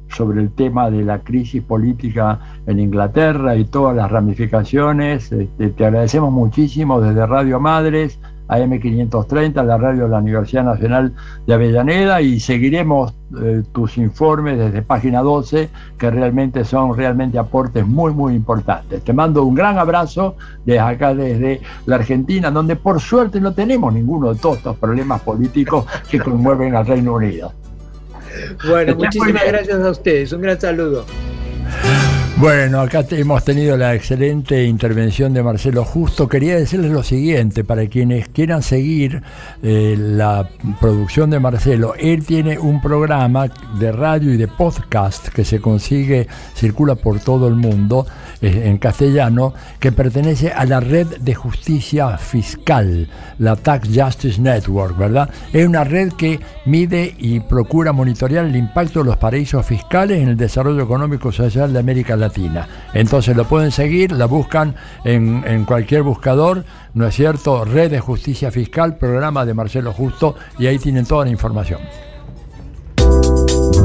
Sobre el tema de la crisis política en Inglaterra y todas las ramificaciones. Este, te agradecemos muchísimo desde Radio Madres, AM530, la radio de la Universidad Nacional de Avellaneda y seguiremos eh, tus informes desde página 12, que realmente son realmente aportes muy, muy importantes. Te mando un gran abrazo desde acá, desde la Argentina, donde por suerte no tenemos ninguno de todos estos problemas políticos que conmueven al Reino Unido. Bueno, muchísimas gracias a ustedes. Un gran saludo. Bueno, acá hemos tenido la excelente intervención de Marcelo Justo. Quería decirles lo siguiente, para quienes quieran seguir eh, la producción de Marcelo, él tiene un programa de radio y de podcast que se consigue, circula por todo el mundo en castellano, que pertenece a la red de justicia fiscal, la Tax Justice Network, ¿verdad? Es una red que mide y procura monitorear el impacto de los paraísos fiscales en el desarrollo económico y social de América Latina. Entonces lo pueden seguir, la buscan en, en cualquier buscador, ¿no es cierto? Red de Justicia Fiscal, programa de Marcelo Justo, y ahí tienen toda la información.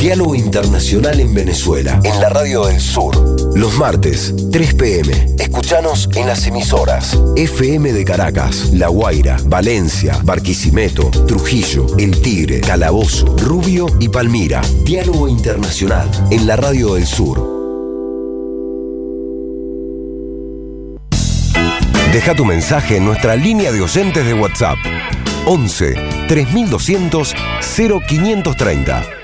Diálogo Internacional en Venezuela, en la Radio del Sur. Los martes, 3 pm. Escuchanos en las emisoras FM de Caracas, La Guaira, Valencia, Barquisimeto, Trujillo, El Tigre, Calabozo, Rubio y Palmira. Diálogo Internacional en la Radio del Sur. Deja tu mensaje en nuestra línea de oyentes de WhatsApp 11 3200 0530.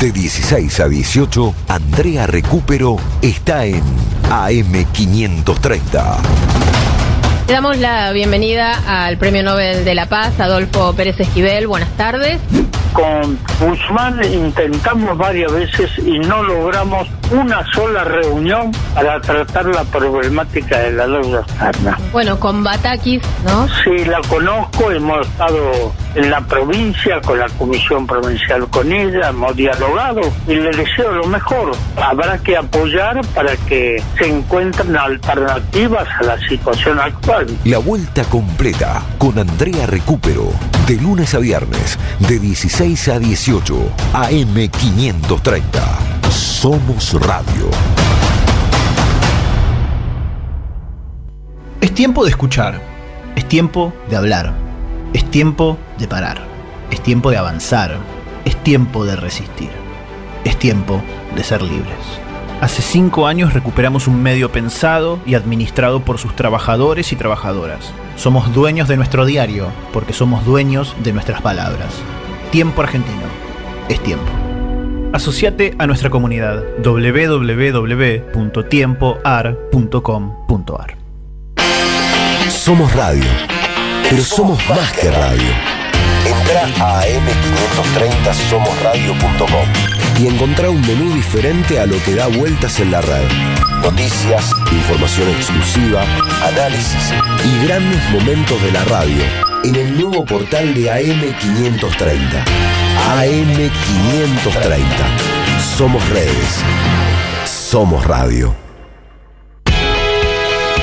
De 16 a 18, Andrea Recupero está en AM530. Le damos la bienvenida al Premio Nobel de la Paz, Adolfo Pérez Esquivel. Buenas tardes. Con Guzmán intentamos varias veces y no logramos una sola reunión para tratar la problemática de la deuda externa. Bueno, con Batakis, ¿no? Sí, la conozco, hemos estado en la provincia con la Comisión Provincial con ella, hemos dialogado y le deseo lo mejor. Habrá que apoyar para que se encuentren alternativas a la situación actual. La vuelta completa con Andrea Recupero, de lunes a viernes, de 16 a 18, AM530. Somos Radio. Es tiempo de escuchar. Es tiempo de hablar. Es tiempo de parar. Es tiempo de avanzar. Es tiempo de resistir. Es tiempo de ser libres. Hace cinco años recuperamos un medio pensado y administrado por sus trabajadores y trabajadoras. Somos dueños de nuestro diario porque somos dueños de nuestras palabras. Tiempo argentino. Es tiempo. Asociate a nuestra comunidad www.tiempoar.com.ar. Somos radio, pero somos más que radio. Entra a am530somosradio.com y encontrá un menú diferente a lo que da vueltas en la red. Noticias, información exclusiva, análisis y grandes momentos de la radio en el nuevo portal de AM530. AM530. Somos redes. Somos radio.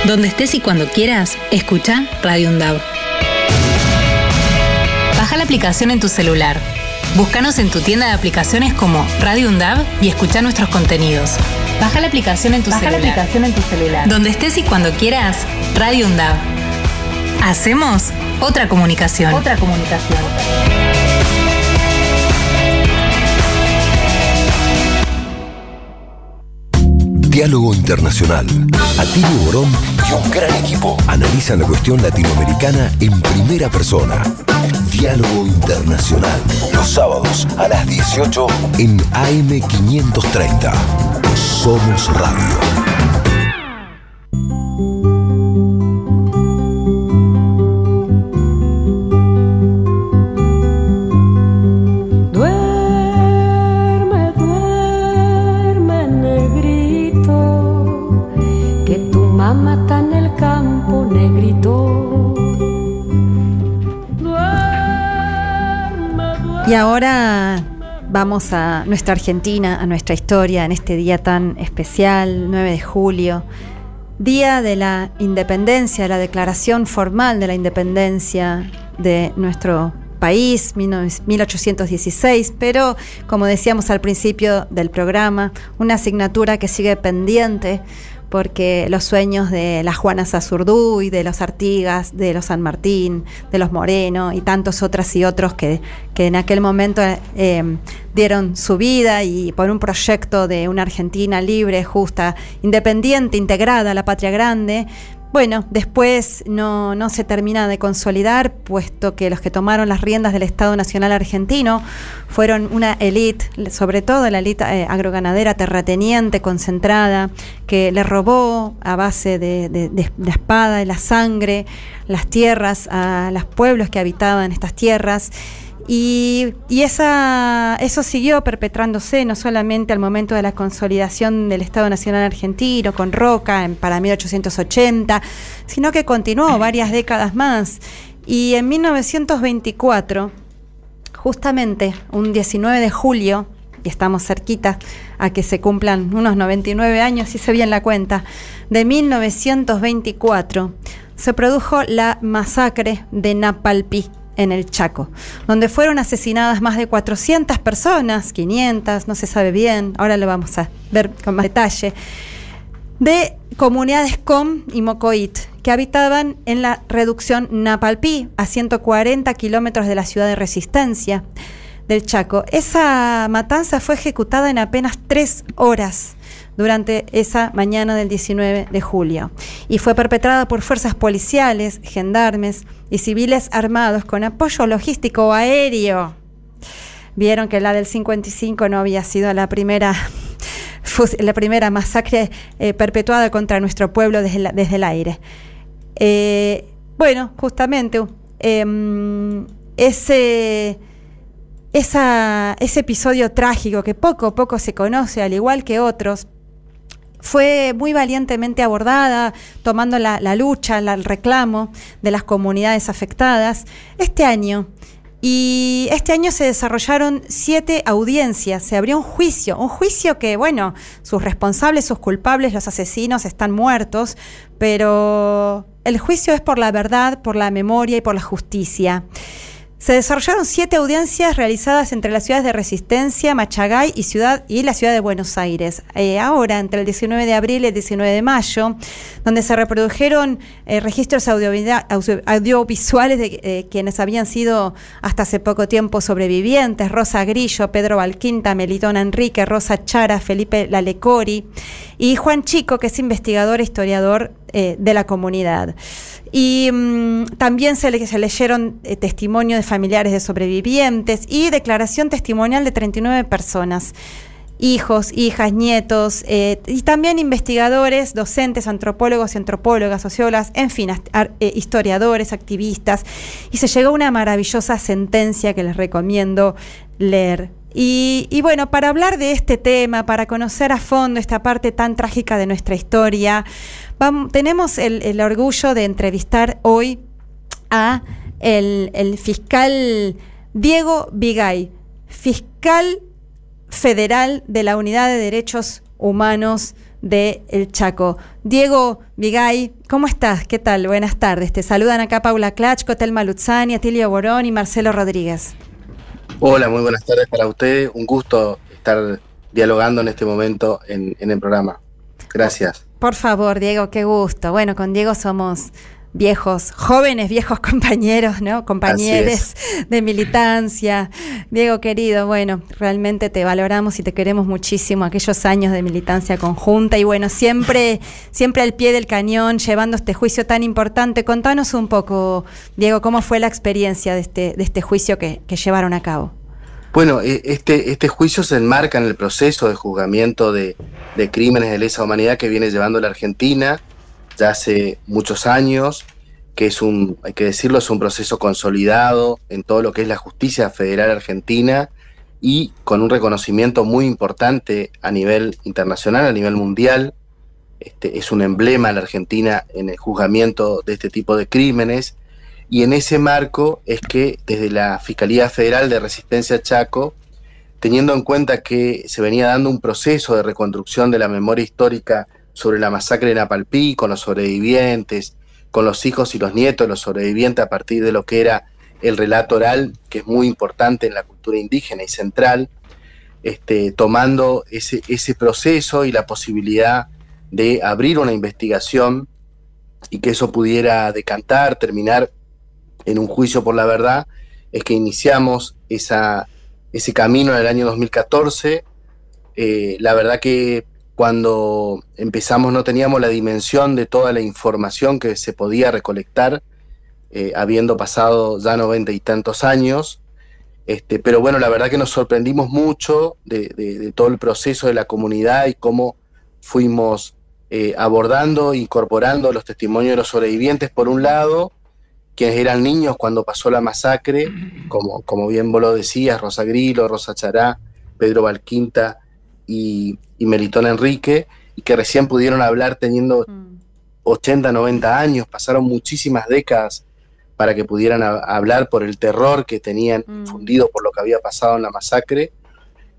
Donde estés y cuando quieras, escucha Radio Undab. Baja la aplicación en tu celular. Búscanos en tu tienda de aplicaciones como Radio Undab y escucha nuestros contenidos. Baja la aplicación en tu Baja la celular. aplicación en tu celular. Donde estés y cuando quieras, Radio Undab. Hacemos otra comunicación. Otra comunicación. Diálogo Internacional. Atilio Borón y un gran equipo analizan la cuestión latinoamericana en primera persona. Diálogo Internacional. Los sábados a las 18 en AM530. Somos Radio. Vamos a nuestra Argentina, a nuestra historia en este día tan especial, 9 de julio, día de la independencia, la declaración formal de la independencia de nuestro país, 1816, pero como decíamos al principio del programa, una asignatura que sigue pendiente porque los sueños de las Juanas y de los Artigas, de los San Martín, de los Moreno y tantos otras y otros que, en aquel momento eh, dieron su vida y por un proyecto de una Argentina libre, justa, independiente, integrada a la patria grande, bueno, después no, no, se termina de consolidar, puesto que los que tomaron las riendas del Estado Nacional Argentino fueron una élite, sobre todo la élite eh, agroganadera terrateniente, concentrada, que le robó a base de, de, de, de espada y la sangre las tierras a los pueblos que habitaban estas tierras y, esa, eso siguió perpetrándose no solamente al momento de la consolidación del Estado Nacional Argentino con Roca en, para 1880, sino que continuó varias décadas más. Y en 1924, justamente un 19 de julio, y estamos cerquita a que se cumplan unos 99 años, si se bien la cuenta, de 1924, se produjo la masacre de Napalpí en el Chaco, donde fueron asesinadas más de 400 personas, 500, no se sabe bien, ahora lo vamos a ver con más detalle, de comunidades Com y Mocoit, que habitaban en la reducción Napalpí, a 140 kilómetros de la ciudad de Resistencia del Chaco. Esa matanza fue ejecutada en apenas tres horas durante esa mañana del 19 de julio y fue perpetrada por fuerzas policiales, gendarmes y civiles armados con apoyo logístico aéreo. Vieron que la del 55 no había sido la primera (laughs) la primera masacre eh, perpetuada contra nuestro pueblo desde, desde el aire. Eh, bueno, justamente eh, ese, ese episodio trágico que poco a poco se conoce, al igual que otros, fue muy valientemente abordada, tomando la, lucha, la, el reclamo de las comunidades afectadas. Este año, y este año se desarrollaron siete audiencias, se abrió un juicio, un juicio que, bueno, sus responsables, sus culpables, los asesinos están muertos, pero el juicio es por la verdad, por la memoria y por la justicia. Se desarrollaron siete audiencias realizadas entre las ciudades de Resistencia, Machagay y, ciudad, y la ciudad de Buenos Aires. Eh, ahora, entre el 19 de abril y el 19 de mayo, donde se reprodujeron eh, registros audiovisuales de eh, quienes habían sido hasta hace poco tiempo sobrevivientes, Rosa Grillo, Pedro Valquinta, Melitón Enrique, Rosa Chara, Felipe Lalecori y Juan Chico, que es investigador e historiador de la comunidad. Y mmm, también se, le, se leyeron eh, testimonios de familiares de sobrevivientes y declaración testimonial de 39 personas hijos, hijas, nietos, eh, y también investigadores, docentes, antropólogos y antropólogas, sociólogas, en fin, eh, historiadores, activistas, y se llegó a una maravillosa sentencia que les recomiendo leer. Y, y, bueno, para hablar de este tema, para conocer a fondo esta parte tan trágica de nuestra historia, tenemos el, orgullo de entrevistar hoy a el, fiscal Diego Vigay, fiscal federal de la Unidad de Derechos Humanos de El Chaco. Diego Vigay, ¿cómo estás? ¿Qué tal? Buenas tardes. Te saludan acá Paula Clachco, Telma Luzani, Atilio Borón y Marcelo Rodríguez. Hola, muy buenas tardes para ustedes. Un gusto estar dialogando en este momento en, en, el programa. Gracias. Por favor, Diego, qué gusto. Bueno, con Diego somos viejos, jóvenes, viejos (laughs) compañeros, ¿no? Compañeros de militancia. Diego querido, bueno, realmente te valoramos y te queremos muchísimo aquellos años de militancia conjunta y bueno, siempre, (laughs) siempre al pie del cañón, llevando este juicio tan importante. Contanos un poco, Diego, cómo fue la experiencia de este, de este juicio que, que llevaron a cabo. Bueno, este, este juicio se enmarca en el proceso de juzgamiento de, de crímenes de lesa humanidad que viene llevando la Argentina ya hace muchos años, que es un, hay que decirlo, es un proceso consolidado en todo lo que es la justicia federal argentina y con un reconocimiento muy importante a nivel internacional, a nivel mundial. Este, es un emblema la Argentina en el juzgamiento de este tipo de crímenes. Y en ese marco es que desde la Fiscalía Federal de Resistencia Chaco teniendo en cuenta que se venía dando un proceso de reconstrucción de la memoria histórica sobre la masacre de Napalpí, con los sobrevivientes, con los hijos y los nietos de los sobrevivientes a partir de lo que era el relato oral, que es muy importante en la cultura indígena y central, este, tomando ese, ese proceso y la posibilidad de abrir una investigación y que eso pudiera decantar, terminar en un juicio por la verdad, es que iniciamos esa, ese camino en el año 2014. Eh, la verdad que cuando empezamos no teníamos la dimensión de toda la información que se podía recolectar, eh, habiendo pasado ya noventa y tantos años. Este, pero bueno, la verdad que nos sorprendimos mucho de, todo el proceso de la comunidad y cómo fuimos eh, abordando, incorporando los testimonios de los sobrevivientes por un lado, quienes eran niños cuando pasó la masacre, como, como bien vos lo decías, Rosa Grilo, Rosa Chará, Pedro Valquinta y, y Melitón Enrique, y que recién pudieron hablar teniendo 80, 90 años, pasaron muchísimas décadas para que pudieran hablar por el terror que tenían fundido por lo que había pasado en la masacre.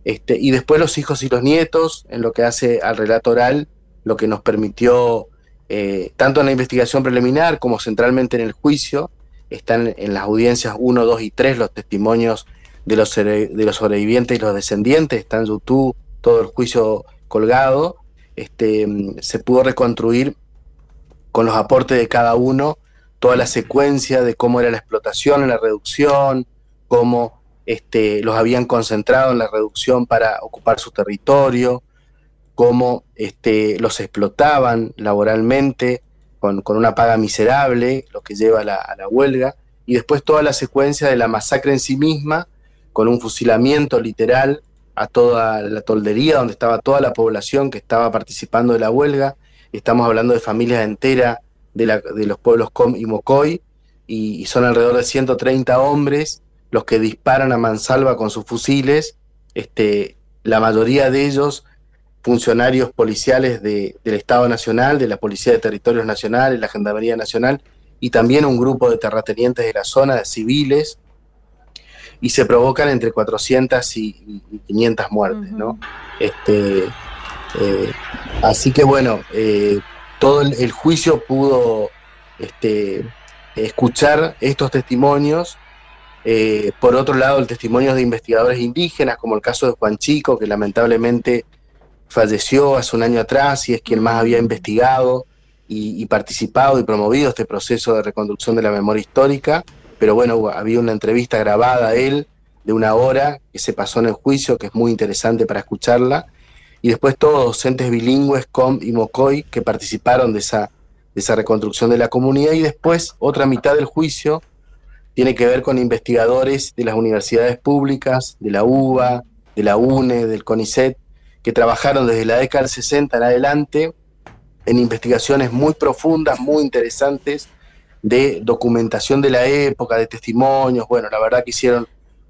Este, y después los hijos y los nietos, en lo que hace al relato oral, lo que nos permitió eh, tanto en la investigación preliminar como centralmente en el juicio, están en las audiencias 1, 2 y 3 los testimonios de los, de los sobrevivientes y los descendientes, está en YouTube todo el juicio colgado, este, se pudo reconstruir con los aportes de cada uno toda la secuencia de cómo era la explotación la reducción, cómo este, los habían concentrado en la reducción para ocupar su territorio, cómo este, los explotaban laboralmente con, una paga miserable, lo que lleva a la, huelga, y después toda la secuencia de la masacre en sí misma, con un fusilamiento literal a toda la toldería, donde estaba toda la población que estaba participando de la huelga. Estamos hablando de familias enteras de, de los pueblos Com y Mocoy, y, son alrededor de 130 hombres los que disparan a mansalva con sus fusiles, este, la mayoría de ellos funcionarios policiales del Estado Nacional, de la Policía de Territorios Nacionales, la Gendarmería Nacional, y también un grupo de terratenientes de la zona, de civiles, y se provocan entre 400 y, 500 muertes, ¿no? Este, eh, así que bueno, eh, todo el, juicio pudo este, escuchar estos testimonios. Eh, por otro lado, el testimonio de investigadores indígenas, como el caso de Juan Chico, que lamentablemente falleció hace un año atrás y es quien más había investigado y, participado y promovido este proceso de reconstrucción de la memoria histórica. Pero bueno, había una entrevista grabada a él de una hora que se pasó en el juicio, que es muy interesante para escucharla. Y después todos docentes bilingües, Com y Mocoy, que participaron de esa, de esa reconstrucción de la comunidad. Y después otra mitad del juicio tiene que ver con investigadores de las universidades públicas, de la UBA, de la UNE, del CONICET, que trabajaron desde la década del 60 en adelante en investigaciones muy profundas, muy interesantes de documentación de la época, de testimonios. Bueno, la verdad que hicieron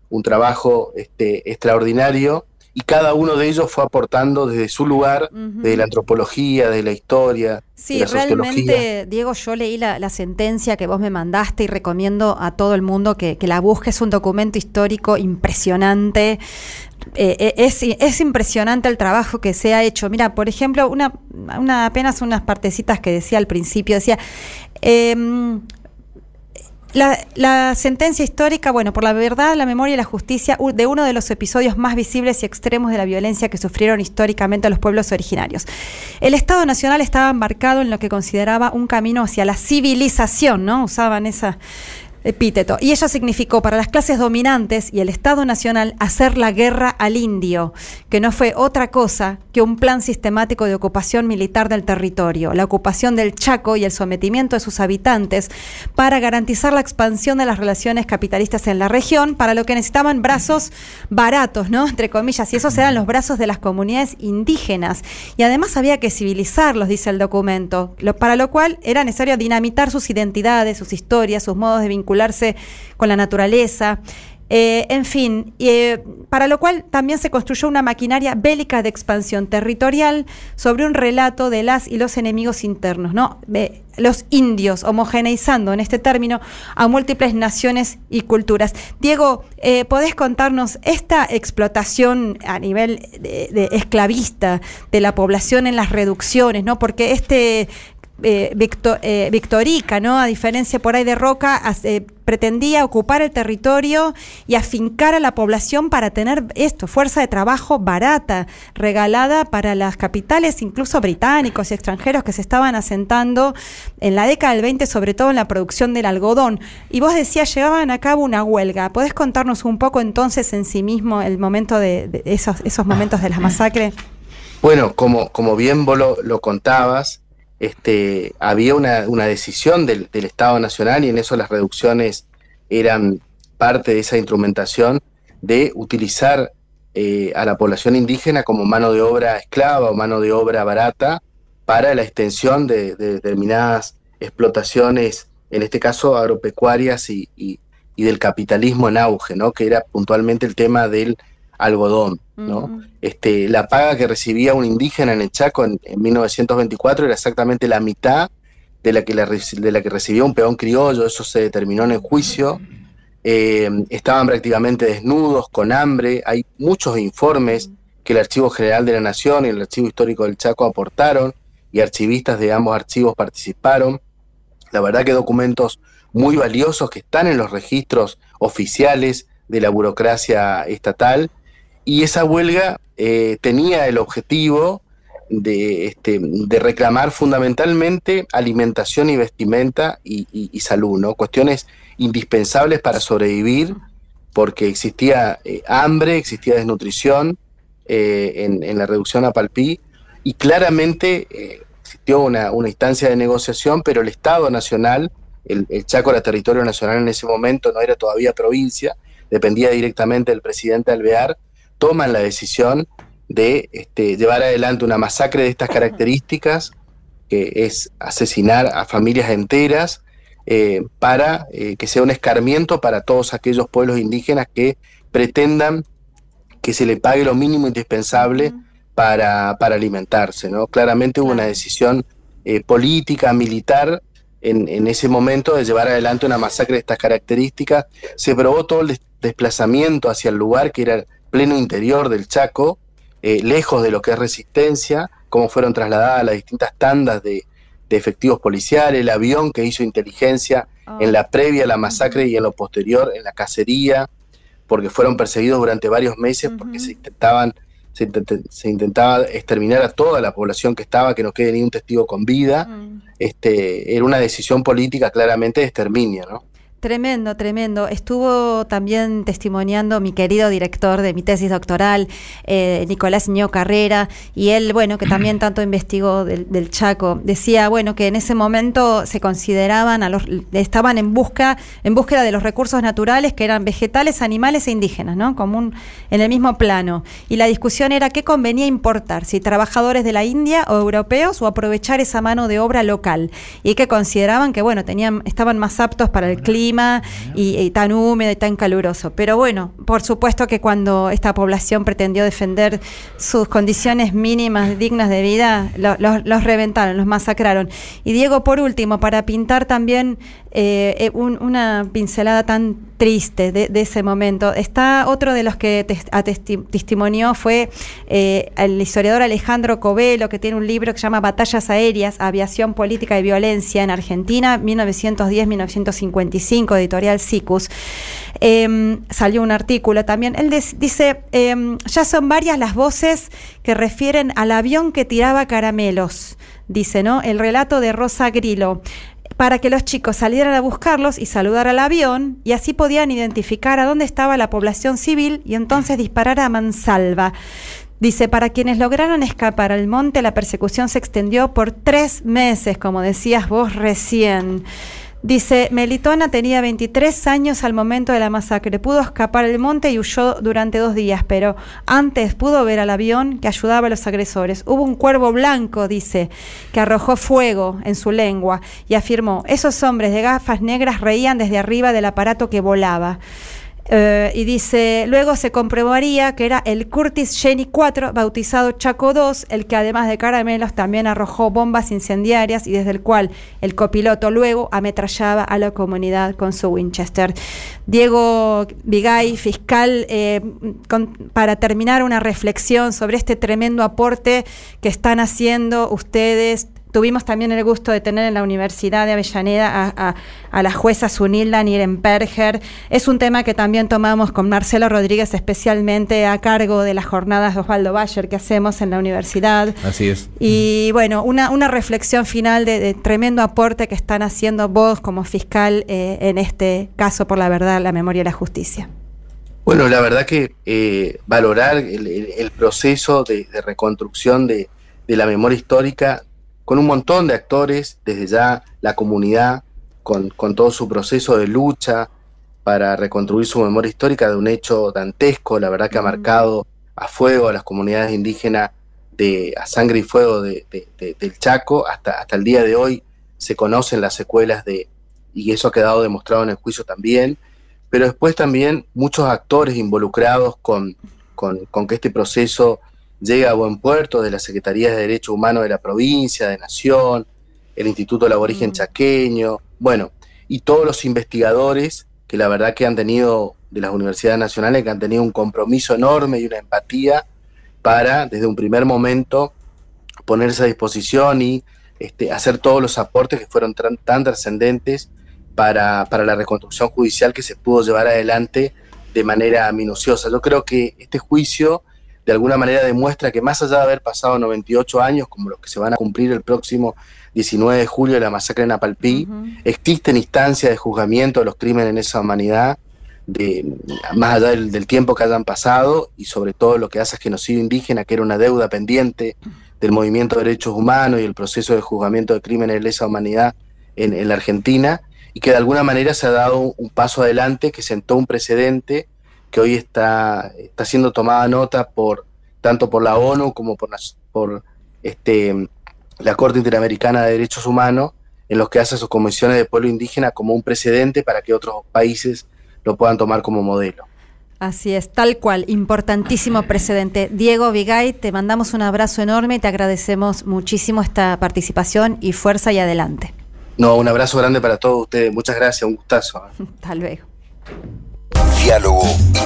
un trabajo este, extraordinario y cada uno de ellos fue aportando desde su lugar, de la antropología, de la historia. Sí, realmente, Diego, yo leí la, sentencia que vos me mandaste y recomiendo a todo el mundo que, que la busque. Es un documento histórico impresionante. Eh, eh, es, es, impresionante el trabajo que se ha hecho. Mira, por ejemplo, una, una apenas unas partecitas que decía al principio, decía, em, la, sentencia histórica, bueno, por la verdad, la memoria y la justicia de uno de los episodios más visibles y extremos de la violencia que sufrieron históricamente los pueblos originarios. El Estado Nacional estaba embarcado en lo que consideraba un camino hacia la civilización, ¿no? Usaban esa, epíteto. Y ello significó para las clases dominantes y el Estado Nacional hacer la guerra al indio, que no fue otra cosa que un plan sistemático de ocupación militar del territorio, la ocupación del Chaco y el sometimiento de sus habitantes para garantizar la expansión de las relaciones capitalistas en la región, para lo que necesitaban brazos baratos, ¿no? Entre comillas, y esos eran los brazos de las comunidades indígenas. Y además había que civilizarlos, dice el documento, para lo cual era necesario dinamitar sus identidades, sus historias, sus modos de con la naturaleza. Eh, en fin, eh, para lo cual también se construyó una maquinaria bélica de expansión territorial sobre un relato de las y los enemigos internos, ¿no? De los indios, homogeneizando en este término a múltiples naciones y culturas. Diego, eh, ¿podés contarnos esta explotación a nivel de esclavista de la población en las reducciones, ¿no? Porque este eh, Victo- eh, Victorica, ¿no? A diferencia por ahí de Roca, hace- pretendía ocupar el territorio y afincar a la población para tener esto, fuerza de trabajo barata, regalada para las capitales, incluso británicos y extranjeros que se estaban asentando en la década del 20, sobre todo en la producción del algodón. Y vos decías, llevaban a cabo una huelga. ¿Podés contarnos un poco entonces en sí mismo el momento de, esos, momentos de las masacres? Bueno, como, como bien vos lo contabas, este, había una, una decisión del, Estado Nacional y en eso las reducciones eran parte de esa instrumentación de utilizar eh, a la población indígena como mano de obra esclava o mano de obra barata para la extensión de, de determinadas explotaciones, en este caso agropecuarias y, y- y del capitalismo en auge, ¿no? que era puntualmente el tema del algodón. ¿no? este, la paga que recibía un indígena en el Chaco en, en 1924 era exactamente la mitad de la, que la de la que recibía un peón criollo, eso se determinó en el juicio. Eh, estaban prácticamente desnudos, con hambre. Hay muchos informes que el Archivo General de la Nación y el Archivo Histórico del Chaco aportaron y archivistas de ambos archivos participaron. La verdad que documentos muy valiosos que están en los registros oficiales de la burocracia estatal y esa huelga eh, tenía el objetivo de, este, de reclamar fundamentalmente alimentación y vestimenta y, salud, ¿no? Cuestiones indispensables para sobrevivir, porque existía eh, hambre, existía desnutrición eh, en, la reducción a Palpí, y claramente eh, existió una, una instancia de negociación, pero el Estado Nacional, el, el Chaco era territorio nacional en ese momento, no era todavía provincia, dependía directamente del presidente Alvear, toman la decisión de este, llevar adelante una masacre de estas características, que es asesinar a familias enteras, eh, para eh, que sea un escarmiento para todos aquellos pueblos indígenas que pretendan que se le pague lo mínimo indispensable para, para alimentarse. ¿no? Claramente hubo una decisión eh, política, militar, en, en ese momento de llevar adelante una masacre de estas características. Se probó todo el des- desplazamiento hacia el lugar que era pleno interior del Chaco, eh, lejos de lo que es resistencia, cómo fueron trasladadas las distintas tandas de, de efectivos policiales, el avión que hizo inteligencia en la previa a la masacre y en lo posterior en la cacería, porque fueron perseguidos durante varios meses porque se intentaban se, intent- se intentaba exterminar a toda la población que estaba, que no quede ni un testigo con vida. Este, era una decisión política claramente de exterminio, ¿no? Tremendo, tremendo. Estuvo también testimoniando mi querido director de mi tesis doctoral, eh, Nicolás Ño Carrera, y él, bueno, que también (clears throat) tanto investigó del, del Chaco, decía, bueno, que en ese momento se consideraban, a los, estaban en busca, en búsqueda de los recursos naturales que eran vegetales, animales e indígenas, ¿no? Como un, en el mismo plano. Y la discusión era qué convenía importar, si trabajadores de la India o europeos o aprovechar esa mano de obra local. Y que consideraban que, bueno, tenían, estaban más aptos para el clima y, y tan húmedo y tan caluroso. Pero bueno, por supuesto que cuando esta población pretendió defender sus condiciones mínimas dignas de vida, lo- lo- los reventaron, los masacraron. Y Diego, por último, para pintar también eh, eh, un- una pincelada tan triste de, ese momento, está otro de los que testimonió fue eh, el historiador Alejandro Covelo, que tiene un libro que se llama Batallas Aéreas, Aviación Política y Violencia en Argentina, 1910-1955, editorial SICUS. Eh, salió un artículo también. Él dice, eh, ya son varias las voces que refieren al avión que tiraba caramelos, dice, ¿no? El relato de Rosa Grillo para que los chicos salieran a buscarlos y saludar al avión y así podían identificar a dónde estaba la población civil y entonces disparar a mansalva. Dice, para quienes lograron escapar al monte, la persecución se extendió por tres meses, como decías vos recién. Dice, Melitona tenía 23 años al momento de la masacre. Pudo escapar al monte y huyó durante dos días, pero antes pudo ver al avión que ayudaba a los agresores. Hubo un cuervo blanco, dice, que arrojó fuego en su lengua y afirmó, esos hombres de gafas negras reían desde arriba del aparato que volaba. Eh, y dice, luego se comprobaría que era el Curtis Jenny 4, bautizado Chaco 2, el que además de caramelos también arrojó bombas incendiarias y desde el cual el copiloto luego ametrallaba a la comunidad con su Winchester. Diego Vigay, fiscal, eh, con- para terminar una reflexión sobre este tremendo aporte que están haciendo ustedes. Tuvimos también el gusto de tener en la Universidad de Avellaneda a, a- a la jueza Sunilda Nirenperger. Es un tema que también tomamos con Marcelo Rodríguez, especialmente a cargo de las jornadas de Osvaldo Bayer que hacemos en la universidad. Así es. Y bueno, una, una reflexión final de, de tremendo aporte que están haciendo vos como fiscal eh, en este caso por la verdad, la memoria y la justicia. Bueno, la verdad que eh, valorar el, el- el proceso de, de reconstrucción de, de la memoria histórica con un montón de actores, desde ya la comunidad, con, con todo su proceso de lucha para reconstruir su memoria histórica de un hecho dantesco, la verdad que ha marcado a fuego a las comunidades indígenas de, a sangre y fuego de- de- de- del Chaco, hasta, hasta el día de hoy se conocen las secuelas de, y eso ha quedado demostrado en el juicio también, pero después también muchos actores involucrados con, con, con que este proceso llegue a buen puerto, de la Secretaría de Derechos Humanos de la provincia, de Nación, el Instituto del Aborigen Chaqueño, bueno, y todos los investigadores que la verdad que han tenido, de las universidades nacionales, que han tenido un compromiso enorme y una empatía para, desde un primer momento, ponerse a disposición y este, hacer todos los aportes que fueron tan, tan trascendentes para, para la reconstrucción judicial que se pudo llevar adelante de manera minuciosa. Yo creo que este juicio de alguna manera demuestra que más allá de haber pasado 98 años, como los que se van a cumplir el próximo 19 de julio de la masacre en Apalpí, existen instancias de juzgamiento de los crímenes en esa humanidad, de, más allá del, del tiempo que hayan pasado y sobre todo lo que hace es genocidio indígena, que era una deuda pendiente del movimiento de derechos humanos y el proceso de juzgamiento de crímenes de lesa humanidad en, en la Argentina, y que de alguna manera se ha dado un paso adelante que sentó un precedente que hoy está, está siendo tomada nota por tanto por la ONU como por, por este, la Corte Interamericana de Derechos Humanos, en los que hace sus comisiones de pueblo indígena como un precedente para que otros países lo puedan tomar como modelo. Así es, tal cual, importantísimo precedente. Diego Vigay, te mandamos un abrazo enorme y te agradecemos muchísimo esta participación y fuerza y adelante. No, un abrazo grande para todos ustedes. Muchas gracias, un gustazo. ¿eh? (laughs) Hasta luego. Diálogo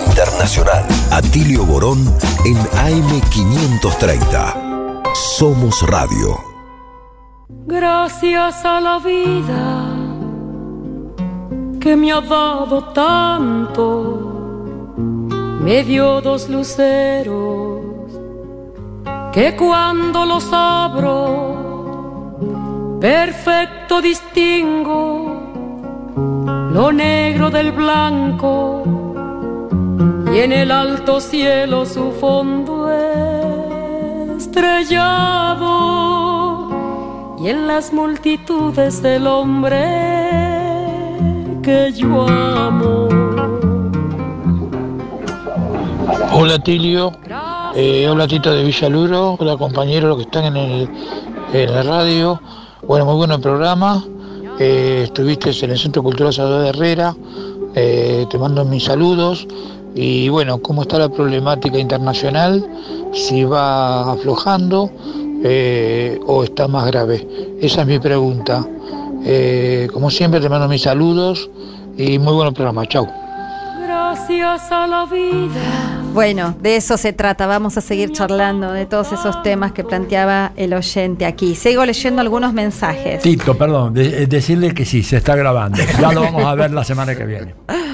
Internacional. Atilio Borón en AM530. Somos Radio. Gracias a la vida que me ha dado tanto, me dio dos luceros que cuando los abro, perfecto distingo lo negro del blanco y en el alto cielo su fondo estrellado y en las multitudes del hombre que yo amo. Hola Tilio, Eh, hola Tito de Villaluro, hola compañeros los que están en, el, en la radio. Bueno, muy bueno el programa. Estuviste en el Centro Cultural Salvador Herrera, Eh, te mando mis saludos. Y bueno, ¿cómo está la problemática internacional? Si va aflojando eh, o está más grave. Esa es mi pregunta. Eh, como siempre te mando mis saludos y muy buen programa. Vida. Bueno, de eso se trata. Vamos a seguir charlando de todos esos temas que planteaba el oyente aquí. Sigo leyendo algunos mensajes. Tito, perdón, de- eh, decirle que sí, se está grabando. Ya lo vamos a ver la semana que viene. (laughs)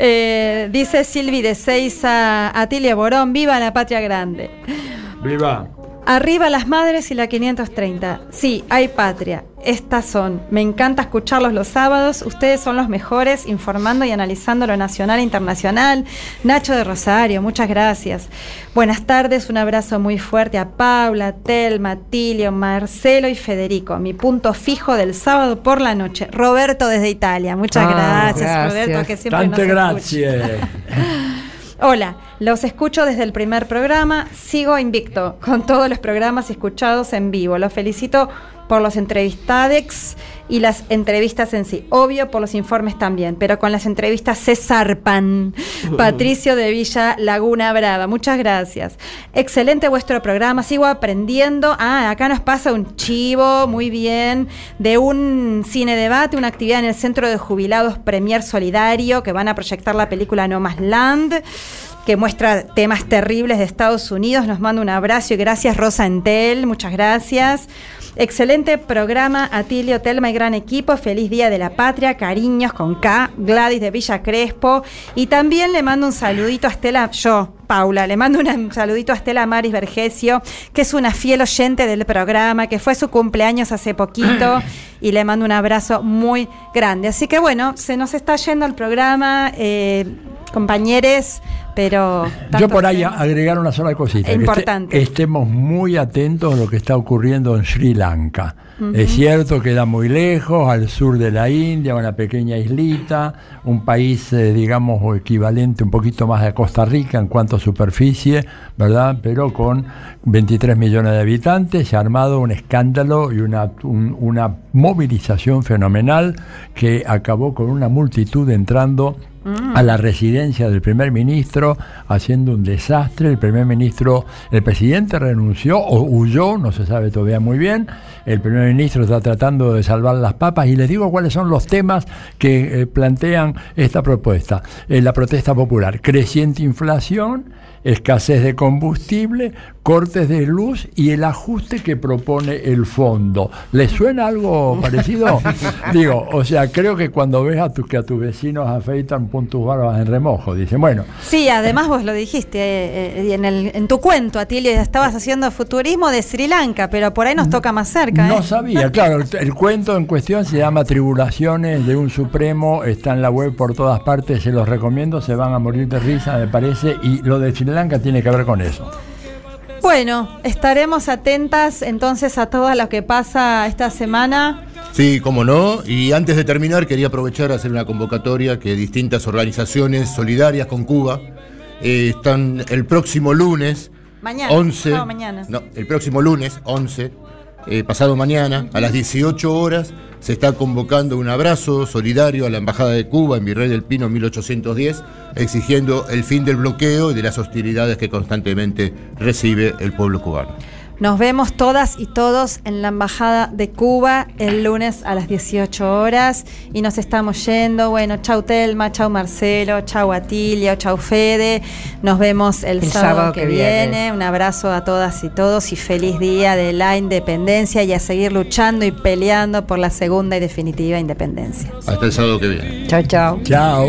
Eh, dice Silvi de Seiza, Atilia Borón, viva la patria grande. Viva. Arriba las madres y la 530. Sí, hay patria. Estas son. Me encanta escucharlos los sábados. Ustedes son los mejores informando y analizando lo nacional e internacional. Nacho de Rosario, muchas gracias. Buenas tardes, un abrazo muy fuerte a Paula, Telma, Tilio, Marcelo y Federico. Mi punto fijo del sábado por la noche. Roberto desde Italia. Muchas Ah, gracias, gracias. Roberto, que siempre Tante nos grazie. (laughs) Hola, Los escucho desde el primer programa, sigo invicto con todos los programas escuchados en vivo. Los felicito por los entrevistadex y las entrevistas en sí. Obvio por los informes también, pero con las entrevistas se zarpan. (laughs) Patricio de Villa Laguna Brava, muchas gracias. Excelente vuestro programa, sigo aprendiendo. Ah, acá nos pasa un chivo, muy bien, de un cine debate, una actividad en el Centro de Jubilados Premier Solidario, que van a proyectar la película No Más Land que muestra temas terribles de Estados Unidos. Nos manda un abrazo y gracias Rosa Entel, muchas gracias. Excelente programa, Atilio, Telma y gran equipo. Feliz Día de la Patria, cariños con K, Gladys de Villa Crespo. Y también le mando un saludito a Estela, yo, Paula, le mando un saludito a Estela Maris Vergesio, que es una fiel oyente del programa, que fue su cumpleaños hace poquito (clears throat) y le mando un abrazo muy grande. Así que bueno, se nos está yendo el programa, eh, compañeros, pero... Yo por ahí tema. agregar una sola cosita. que Importante. este- estemos muy atentos a lo que está ocurriendo en Sri Lanka. Es cierto, queda muy lejos, al sur de la India, una pequeña islita, un país, eh, digamos, equivalente un poquito más a Costa Rica en cuanto a superficie, ¿verdad? Pero con 23 millones de habitantes, se ha armado un escándalo y una, un- una movilización fenomenal que acabó con una multitud entrando a la residencia del primer ministro haciendo un desastre. El primer ministro, el presidente renunció o huyó, no se sabe todavía muy bien. El primer ministro está tratando de salvar las papas y les digo cuáles son los temas que eh, plantean esta propuesta. Eh, la protesta popular, creciente inflación, escasez de combustible, cortes de luz y el ajuste que propone el fondo. ¿Les suena algo (laughs) parecido? Digo, o sea, creo que cuando ves a tu, que a tus vecinos afeitan pon tus barbas en remojo, dicen, bueno, Sí, además vos lo dijiste eh, eh, en, el- en tu cuento, Atilio, estabas haciendo futurismo de Sri Lanka, pero por ahí nos toca más cerca. no ¿eh? sabía, claro, el, el cuento en cuestión se llama Tribulaciones de un Supremo, está en la web por todas partes, se los recomiendo, se van a morir de risa, me parece, y lo de Sri Lanka tiene que ver con eso. Bueno, estaremos atentas entonces a todo lo que pasa esta semana. Sí, cómo no. Y antes de terminar, quería aprovechar a hacer una convocatoria que distintas organizaciones solidarias con Cuba eh, están el próximo lunes. Mañana. 11. No, mañana. No, el próximo lunes, 11, eh, pasado mañana, a las 18 horas, se está convocando un abrazo solidario a la Embajada de Cuba en Virrey del Pino 1810, exigiendo el fin del bloqueo y de las hostilidades que constantemente recibe el pueblo cubano. Nos vemos todas y todos en la Embajada de Cuba el lunes a las 18 horas y nos estamos yendo. Bueno, chau Telma, chau Marcelo, chau Atilio, chau Fede. Nos vemos el, El sábado, sábado que, que viene. viene. Un abrazo a todas y todos y feliz día de la independencia y a seguir luchando y peleando por la segunda y definitiva independencia. Hasta el sábado que viene. Chao, chao. Chao.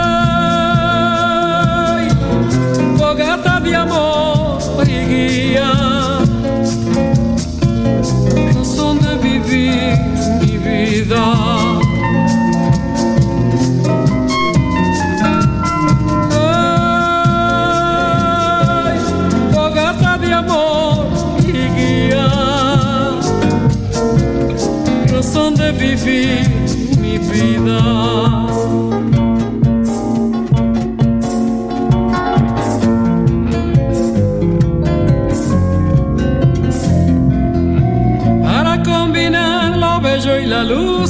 Y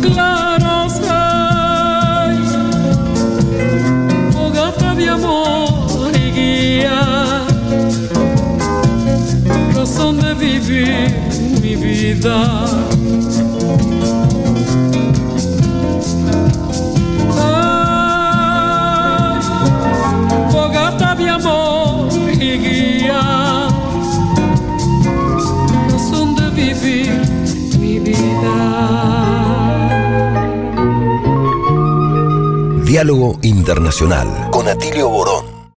claros. Ay, fogata de amor y guía, razón de vivir mi vida. Diálogo Internacional con Atilio Borón.